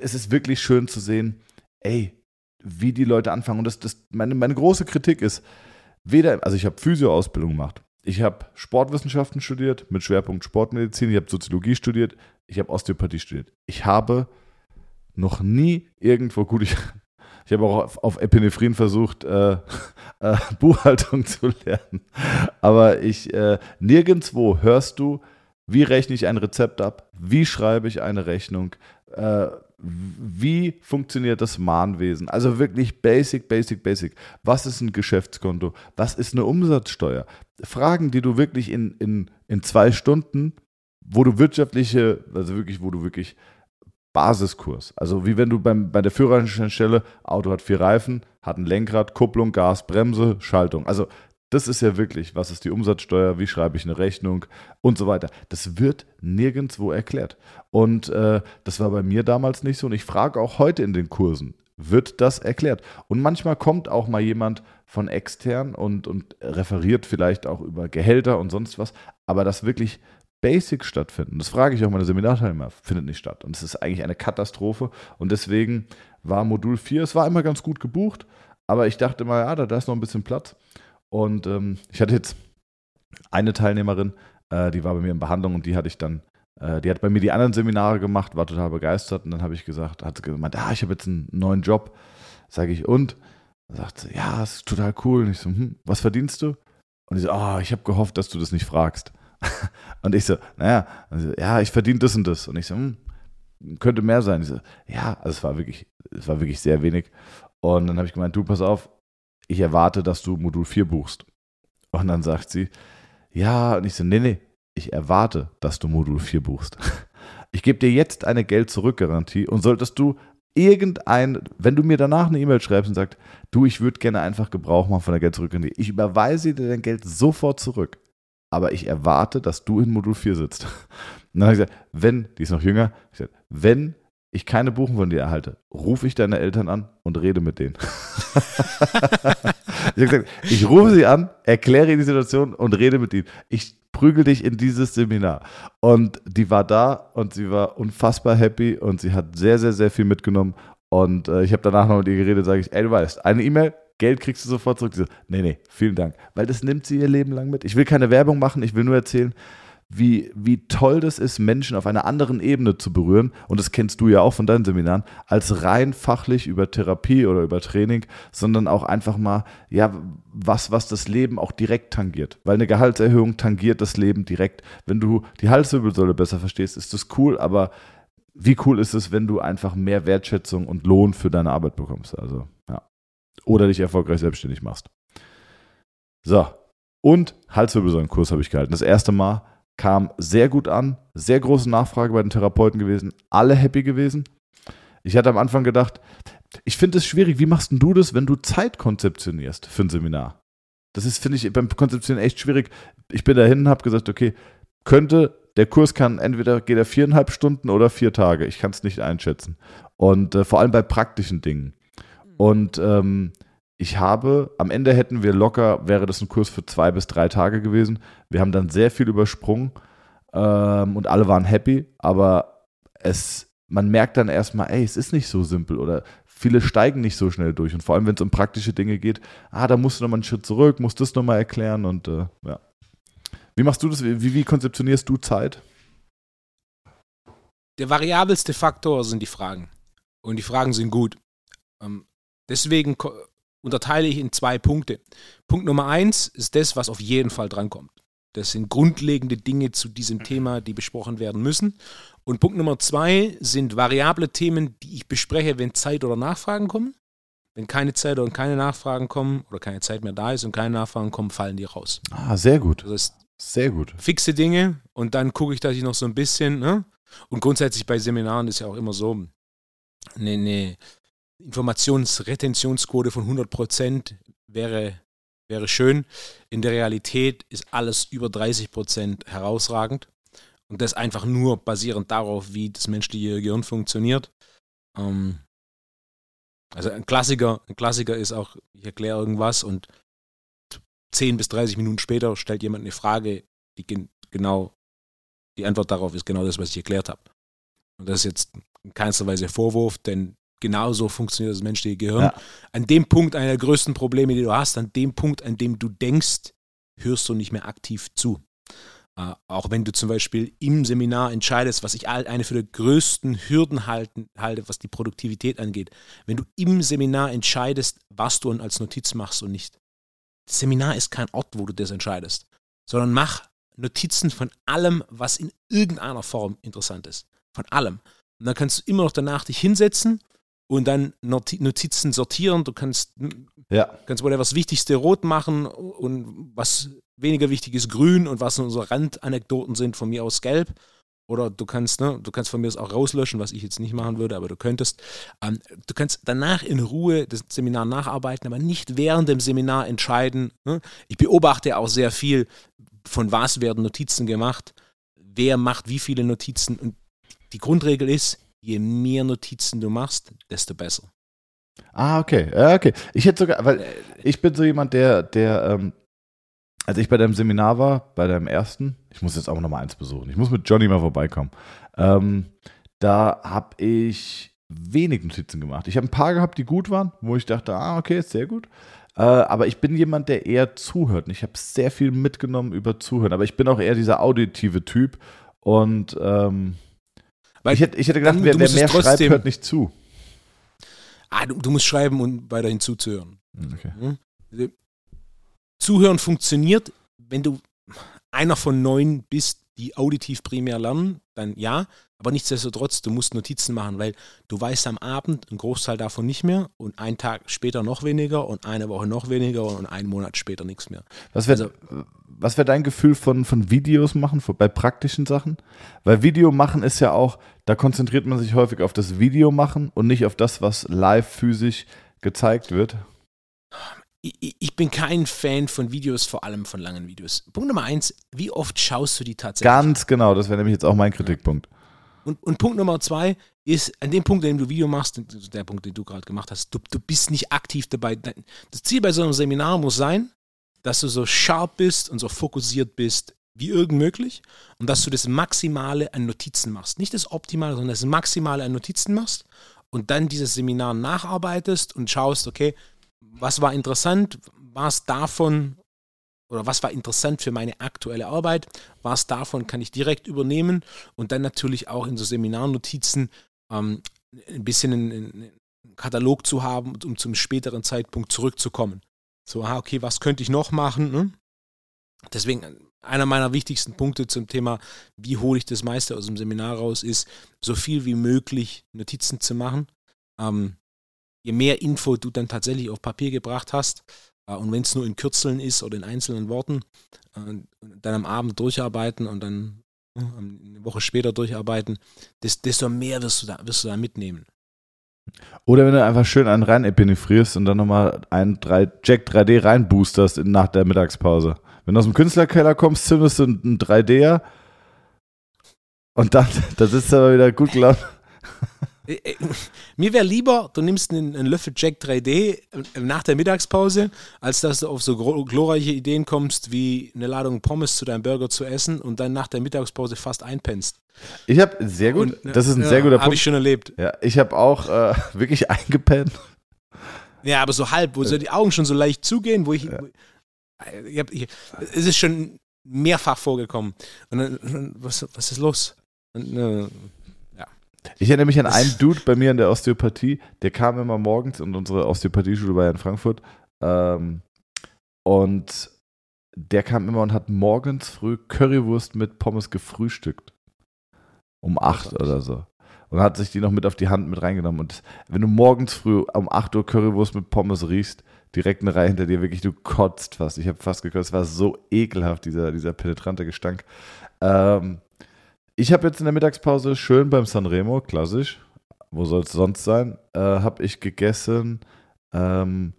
es ist wirklich schön zu sehen, ey, wie die Leute anfangen. Und das, das meine, meine große Kritik ist, weder, also ich habe Physioausbildung gemacht, ich habe Sportwissenschaften studiert mit Schwerpunkt Sportmedizin, ich habe Soziologie studiert, ich habe Osteopathie studiert. Ich habe noch nie irgendwo, gut, ich, ich habe auch auf, Epinephrin versucht, äh, äh, Buchhaltung zu lernen. Aber ich, äh, nirgendwo hörst du, wie rechne ich ein Rezept ab, wie schreibe ich eine Rechnung, äh, wie funktioniert das Mahnwesen? Also wirklich basic, basic, basic. Was ist ein Geschäftskonto? Was ist eine Umsatzsteuer? Fragen, die du wirklich in, in, in zwei Stunden, wo du wirtschaftliche, also wirklich, wo du wirklich Basiskurs. Also wie wenn du beim, bei der Führerscheinstelle, Auto hat vier Reifen, hat ein Lenkrad, Kupplung, Gas, Bremse, Schaltung. Also das ist ja wirklich, was ist die Umsatzsteuer, wie schreibe ich eine Rechnung und so weiter. Das wird nirgendwo erklärt. Und äh, das war bei mir damals nicht so. Und ich frage auch heute in den Kursen, wird das erklärt? Und manchmal kommt auch mal jemand von extern und, und referiert vielleicht auch über Gehälter und sonst was. Aber das wirklich Basics stattfinden. Das frage ich auch meine Seminarteilnehmer, findet nicht statt. Und es ist eigentlich eine Katastrophe. Und deswegen war Modul 4, es war immer ganz gut gebucht, aber ich dachte mal, ja, da, da ist noch ein bisschen Platz. Und ähm, ich hatte jetzt eine Teilnehmerin, äh, die war bei mir in Behandlung und die hatte ich dann, äh, die hat bei mir die anderen Seminare gemacht, war total begeistert. Und dann habe ich gesagt, hat sie gemeint, ah, ich habe jetzt einen neuen Job. Sage ich, und? Dann sagt sie, ja, ist total cool. Und ich so, hm, was verdienst du? Und ich so, oh, ich habe gehofft, dass du das nicht fragst. Und ich so, naja, so, ja, ich verdiene das und das. Und ich so, hm, könnte mehr sein. Ich so, ja, also es war wirklich, es war wirklich sehr wenig. Und dann habe ich gemeint, du, pass auf, ich erwarte, dass du Modul 4 buchst. Und dann sagt sie, ja, und ich so, nee, nee, ich erwarte, dass du Modul 4 buchst. Ich gebe dir jetzt eine Geld-Zurück-Garantie und solltest du irgendein, wenn du mir danach eine E-Mail schreibst und sagst, du, ich würde gerne einfach Gebrauch machen von der Geld-Zurück-Garantie, ich überweise dir dein Geld sofort zurück aber ich erwarte, dass du in Modul 4 sitzt. Und dann habe ich gesagt, wenn, die ist noch jünger, ich gesagt, wenn ich keine Buchung von dir erhalte, rufe ich deine Eltern an und rede mit denen. ich gesagt, ich rufe sie an, erkläre ihnen die Situation und rede mit ihnen. Ich prügel dich in dieses Seminar. Und die war da und sie war unfassbar happy und sie hat sehr, sehr, sehr viel mitgenommen. Und äh, ich habe danach noch mit ihr geredet, sage ich, ey, du weißt, eine E-Mail, Geld kriegst du sofort zurück. So, nee, nee, vielen Dank. Weil das nimmt sie ihr Leben lang mit. Ich will keine Werbung machen, ich will nur erzählen, wie, wie toll das ist, Menschen auf einer anderen Ebene zu berühren, und das kennst du ja auch von deinen Seminaren, als rein fachlich über Therapie oder über Training, sondern auch einfach mal, ja, was, was das Leben auch direkt tangiert. Weil eine Gehaltserhöhung tangiert das Leben direkt. Wenn du die Halswirbelsäule besser verstehst, ist das cool, aber wie cool ist es, wenn du einfach mehr Wertschätzung und Lohn für deine Arbeit bekommst? Also. Oder dich erfolgreich selbstständig machst. So. Und Halswirbelsäulenkurs habe ich gehalten. Das erste Mal kam sehr gut an, sehr große Nachfrage bei den Therapeuten gewesen, alle happy gewesen. Ich hatte am Anfang gedacht, ich finde es schwierig, wie machst du das, wenn du Zeit konzeptionierst für ein Seminar? Das ist, finde ich, beim Konzeptionieren echt schwierig. Ich bin dahin und habe gesagt, okay, könnte, der Kurs kann entweder geht er viereinhalb Stunden oder vier Tage. Ich kann es nicht einschätzen. Und äh, vor allem bei praktischen Dingen. Und ähm, ich habe, am Ende hätten wir locker, wäre das ein Kurs für zwei bis drei Tage gewesen. Wir haben dann sehr viel übersprungen ähm, und alle waren happy, aber es, man merkt dann erstmal, ey, es ist nicht so simpel oder viele steigen nicht so schnell durch. Und vor allem, wenn es um praktische Dinge geht, ah, da musst du nochmal einen Schritt zurück, musst das nochmal erklären und äh, ja. Wie machst du das? Wie, wie konzeptionierst du Zeit? Der variabelste Faktor sind die Fragen. Und die Fragen sind gut. Ähm, deswegen unterteile ich in zwei Punkte. Punkt Nummer eins ist das, was auf jeden Fall drankommt. Das sind grundlegende Dinge zu diesem Thema, die besprochen werden müssen. Und Punkt Nummer zwei sind variable Themen, die ich bespreche, wenn Zeit oder Nachfragen kommen. Wenn keine Zeit oder keine Nachfragen kommen oder keine Zeit mehr da ist und keine Nachfragen kommen, fallen die raus. Ah, sehr gut. Das ist sehr gut. Fixe Dinge und dann gucke ich, dass ich noch so ein bisschen, ne? Und grundsätzlich bei Seminaren ist ja auch immer so, eine, eine Informationsretentionsquote von 100% wäre, wäre schön. In der Realität ist alles über 30% herausragend. Und das einfach nur basierend darauf, wie das menschliche Gehirn funktioniert. Ähm, also ein Klassiker, ein Klassiker ist auch, ich erkläre irgendwas und 10 bis 30 Minuten später stellt jemand eine Frage, die genau, die Antwort darauf ist genau das, was ich erklärt habe. Und das ist jetzt in keinster Weise Vorwurf, denn genauso funktioniert das menschliche Gehirn. Ja. An dem Punkt einer der größten Probleme, die du hast, an dem Punkt, an dem du denkst, hörst du nicht mehr aktiv zu. Uh, auch wenn du zum Beispiel im Seminar entscheidest, was ich eine für die größten Hürden halten, halte, was die Produktivität angeht. Wenn du im Seminar entscheidest, was du als Notiz machst und nicht. Das Seminar ist kein Ort, wo du das entscheidest, sondern mach Notizen von allem, was in irgendeiner Form interessant ist. Von allem. Und dann kannst du immer noch danach dich hinsetzen und dann Notizen sortieren. Du kannst, ja. kannst whatever das Wichtigste rot machen und was weniger wichtig ist grün und was unsere Randanekdoten sind von mir aus gelb. Oder du kannst, ne, du kannst von mir aus auch rauslöschen, was ich jetzt nicht machen würde, aber du könntest. Ähm, du kannst danach in Ruhe das Seminar nacharbeiten, aber nicht während dem Seminar entscheiden. Ne? Ich beobachte auch sehr viel, von was werden Notizen gemacht, wer macht wie viele Notizen. Und die Grundregel ist, je mehr Notizen du machst, desto besser. Ah, okay. Okay. Ich hätte sogar, weil äh, ich bin so jemand, der, der, ähm, als ich bei deinem Seminar war, bei deinem ersten, ich muss jetzt auch noch mal eins besuchen, ich muss mit Johnny mal vorbeikommen, ähm, da habe ich wenig Notizen gemacht. Ich habe ein paar gehabt, die gut waren, wo ich dachte, ah, okay, ist sehr gut. Äh, aber ich bin jemand, der eher zuhört. Und ich habe sehr viel mitgenommen über Zuhören. Aber ich bin auch eher dieser auditive Typ. Und ähm, weil ich hätte, ich hätte gedacht, wer, wer mehr schreibt, hört nicht zu. Ah, du, du, musst schreiben und weiterhin zuzuhören. Hm, okay. Mhm. Zuhören funktioniert, wenn du einer von neun bist, die auditiv primär lernen, dann ja. Aber nichtsdestotrotz, du musst Notizen machen, weil du weißt am Abend einen Großteil davon nicht mehr und einen Tag später noch weniger und eine Woche noch weniger und einen Monat später nichts mehr. Was wäre also, wär dein Gefühl von, von Videos machen, bei praktischen Sachen? Weil Video machen ist ja auch, da konzentriert man sich häufig auf das Video machen und nicht auf das, was live physisch gezeigt wird. Ich, ich bin kein Fan von Videos, vor allem von langen Videos. Punkt Nummer eins, wie oft schaust du die tatsächlich? Ganz genau, das wäre nämlich jetzt auch mein Kritikpunkt. Und, und Punkt Nummer zwei, ist an dem Punkt, an dem du Video machst, der Punkt, den du gerade gemacht hast, du, du bist nicht aktiv dabei. Das Ziel bei so einem Seminar muss sein, dass du so sharp bist und so fokussiert bist wie irgend möglich und dass du das Maximale an Notizen machst. Nicht das Optimale, sondern das Maximale an Notizen machst und dann dieses Seminar nacharbeitest und schaust, okay, was war interessant, was davon oder was war interessant für meine aktuelle Arbeit, was davon kann ich direkt übernehmen und dann natürlich auch in so Seminarnotizen ähm, ein bisschen einen, einen, Katalog zu haben, um zum späteren Zeitpunkt zurückzukommen. So, aha, okay, was könnte ich noch machen? Ne? Deswegen, einer meiner wichtigsten Punkte zum Thema, wie hole ich das meiste aus dem Seminar raus, ist, so viel wie möglich Notizen zu machen. Ähm, je mehr Info du dann tatsächlich auf Papier gebracht hast, und wenn es nur in Kürzeln ist oder in einzelnen Worten, äh, dann am Abend durcharbeiten und dann äh, eine Woche später durcharbeiten, desto mehr wirst du da, wirst du da mitnehmen. Oder wenn du einfach schön einen rein epinephrierst und dann nochmal einen 3, Jack 3D reinboosterst nach der Mittagspause. Wenn du aus dem Künstlerkeller kommst, zündest du einen 3D'er und dann, da sitzt du aber wieder gut gelaunt. Äh, äh, mir wäre lieber, du nimmst einen, einen, Löffel Jack 3D äh, nach der Mittagspause, als dass du auf so glorreiche Ideen kommst, wie eine Ladung Pommes zu deinem Burger zu essen und dann nach der Mittagspause fast einpennst. Ich habe sehr gut, und, das ist ein ja, sehr guter Punkt. Habe ich schon erlebt. Ja, ich habe auch äh, wirklich eingepennt. Ja, aber so halb, wo so die Augen schon so leicht zugehen, wo ich, ja. ich, hab, ich es ist schon mehrfach vorgekommen. Und dann, was, was ist los? Und, ich erinnere mich an einen Dude bei mir in der Osteopathie, der kam immer morgens und unsere Osteopathieschule war ja in Frankfurt. Ähm, und der kam immer und hat morgens früh Currywurst mit Pommes gefrühstückt. Um 8 oder so. Und hat sich die noch mit auf die Hand mit reingenommen. Und wenn du morgens früh um 8 Uhr Currywurst mit Pommes riechst, direkt eine Reihe hinter dir, wirklich, du kotzt fast. Ich habe fast gekotzt. Es war so ekelhaft, dieser, dieser penetrante Gestank. Ähm, ich habe jetzt in der Mittagspause schön beim Sanremo, klassisch, wo soll es sonst sein, äh, habe ich gegessen. Ähm,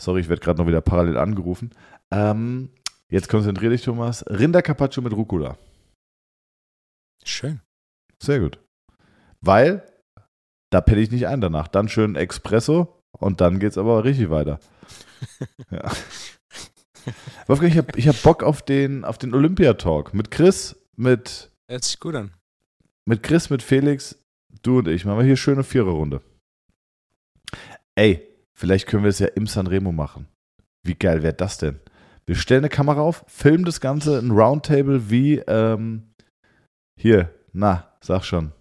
sorry, ich werde gerade noch wieder parallel angerufen. Ähm, jetzt konzentriere dich, Thomas. Rindercarpaccio mit Rucola. Schön. Sehr gut. Weil da penne ich nicht ein danach. Dann schön Espresso und dann geht es aber richtig weiter. ja. Wolfgang, ich habe ich hab Bock auf den, auf den Olympia-Talk mit Chris, mit Hört sich gut an. Mit Chris, mit Felix, du und ich machen wir hier schöne Viererrunde. Ey, vielleicht können wir es ja im Sanremo machen. Wie geil wäre das denn? Wir stellen eine Kamera auf, filmen das Ganze, ein Roundtable wie, ähm, hier, na, sag schon.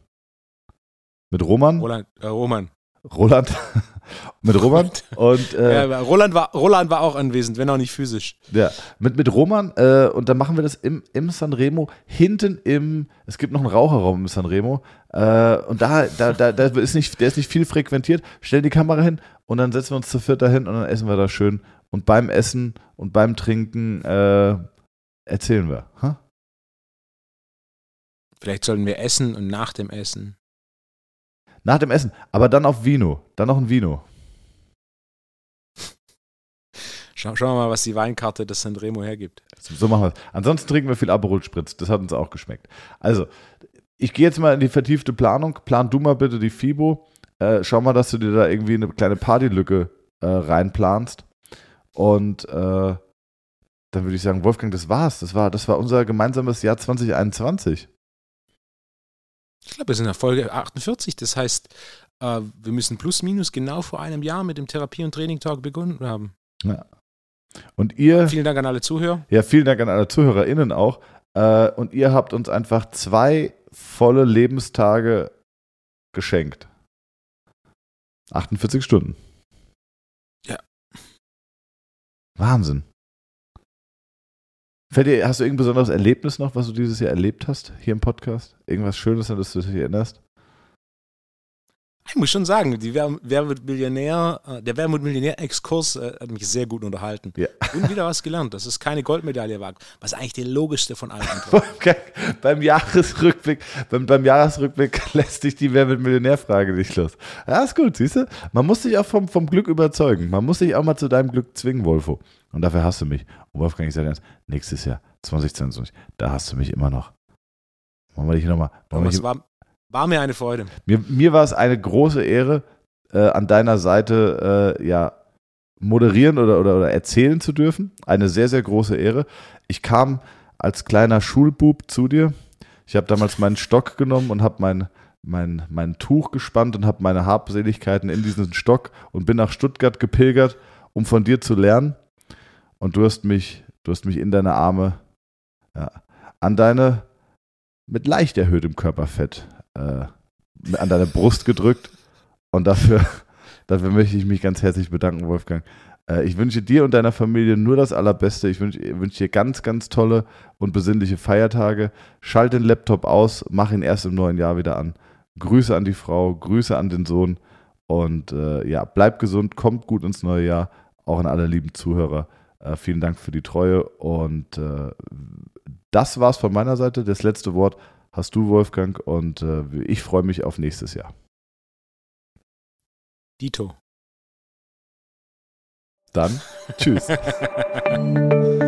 Mit Roman? Roland, äh, Roman. Roland mit Roman und äh, ja, Roland war Roland war auch anwesend, wenn auch nicht physisch. Ja, mit mit Roman äh, und dann machen wir das im im Sanremo hinten im es gibt noch einen Raucherraum im Sanremo äh, und da da, da da ist nicht der ist nicht viel frequentiert. Stellen die Kamera hin und dann setzen wir uns zu viert dahin und dann essen wir da schön und beim Essen und beim Trinken äh, erzählen wir. Huh? Vielleicht sollten wir essen und nach dem Essen nach dem Essen. Aber dann auf Vino. Dann noch ein Vino. Schauen wir mal, was die Weinkarte des Sanremo hergibt. So machen wir es. Ansonsten trinken wir viel Aperol Spritz. Das hat uns auch geschmeckt. Also, ich gehe jetzt mal in die vertiefte Planung. Plan du mal bitte die FIBO. Äh, schau mal, dass du dir da irgendwie eine kleine Partylücke äh, reinplanst. Und äh, dann würde ich sagen, Wolfgang, das war's. Das war, das war unser gemeinsames Jahr 2021. Ich glaube, wir sind in der Folge 48. Das heißt, äh, wir müssen plus minus genau vor einem Jahr mit dem Therapie- und Training-Talk begonnen haben. Ja. Und ihr. Vielen Dank an alle Zuhörer. Ja, vielen Dank an alle ZuhörerInnen auch. Äh, und ihr habt uns einfach zwei volle Lebenstage geschenkt. 48 Stunden. Ja. Wahnsinn. Fällt dir, hast du irgendein besonderes Erlebnis noch, was du dieses Jahr erlebt hast, hier im Podcast? Irgendwas Schönes, an das du dich erinnerst? Ich muss schon sagen, die Wer, wird Millionär, äh, der Wer wird Millionär-Exkurs äh, hat mich sehr gut unterhalten. Ja. Und wieder was gelernt, dass es keine Goldmedaille war, was eigentlich der logischste von allen war. okay. beim Jahresrückblick, beim, beim Jahresrückblick lässt sich die Wer wird Millionär-Frage nicht los. Ja, ist gut, siehst du? Man muss sich auch vom, vom Glück überzeugen. Man muss sich auch mal zu deinem Glück zwingen, Wolfo. Und dafür hast du mich. Und Wolfgang, ich sage jetzt, nächstes Jahr, 2022, da hast du mich immer noch. Wollen wir dich nochmal. Was war, War mir eine Freude. Mir, mir war es eine große Ehre, äh, an deiner Seite äh, ja, moderieren oder, oder, oder erzählen zu dürfen. Eine sehr, sehr große Ehre. Ich kam als kleiner Schulbub zu dir. Ich habe damals meinen Stock genommen und habe mein, mein, mein Tuch gespannt und habe meine Habseligkeiten in diesen Stock und bin nach Stuttgart gepilgert, um von dir zu lernen. Und du hast mich, du hast mich in deine Arme ja, an deine mit leicht erhöhtem Körperfett äh, an deine Brust gedrückt. Und dafür, dafür möchte ich mich ganz herzlich bedanken, Wolfgang. Äh, ich wünsche dir und deiner Familie nur das Allerbeste. Ich wünsche, wünsche dir ganz, ganz tolle und besinnliche Feiertage. Schalt den Laptop aus, mach ihn erst im neuen Jahr wieder an. Grüße an die Frau, Grüße an den Sohn und äh, ja, bleib gesund, kommt gut ins neue Jahr. Auch an alle lieben Zuhörer. Äh, vielen Dank für die Treue und äh, das war's von meiner Seite. Das letzte Wort hast du, Wolfgang, und äh, ich freue mich auf nächstes Jahr. Dito. Dann tschüss.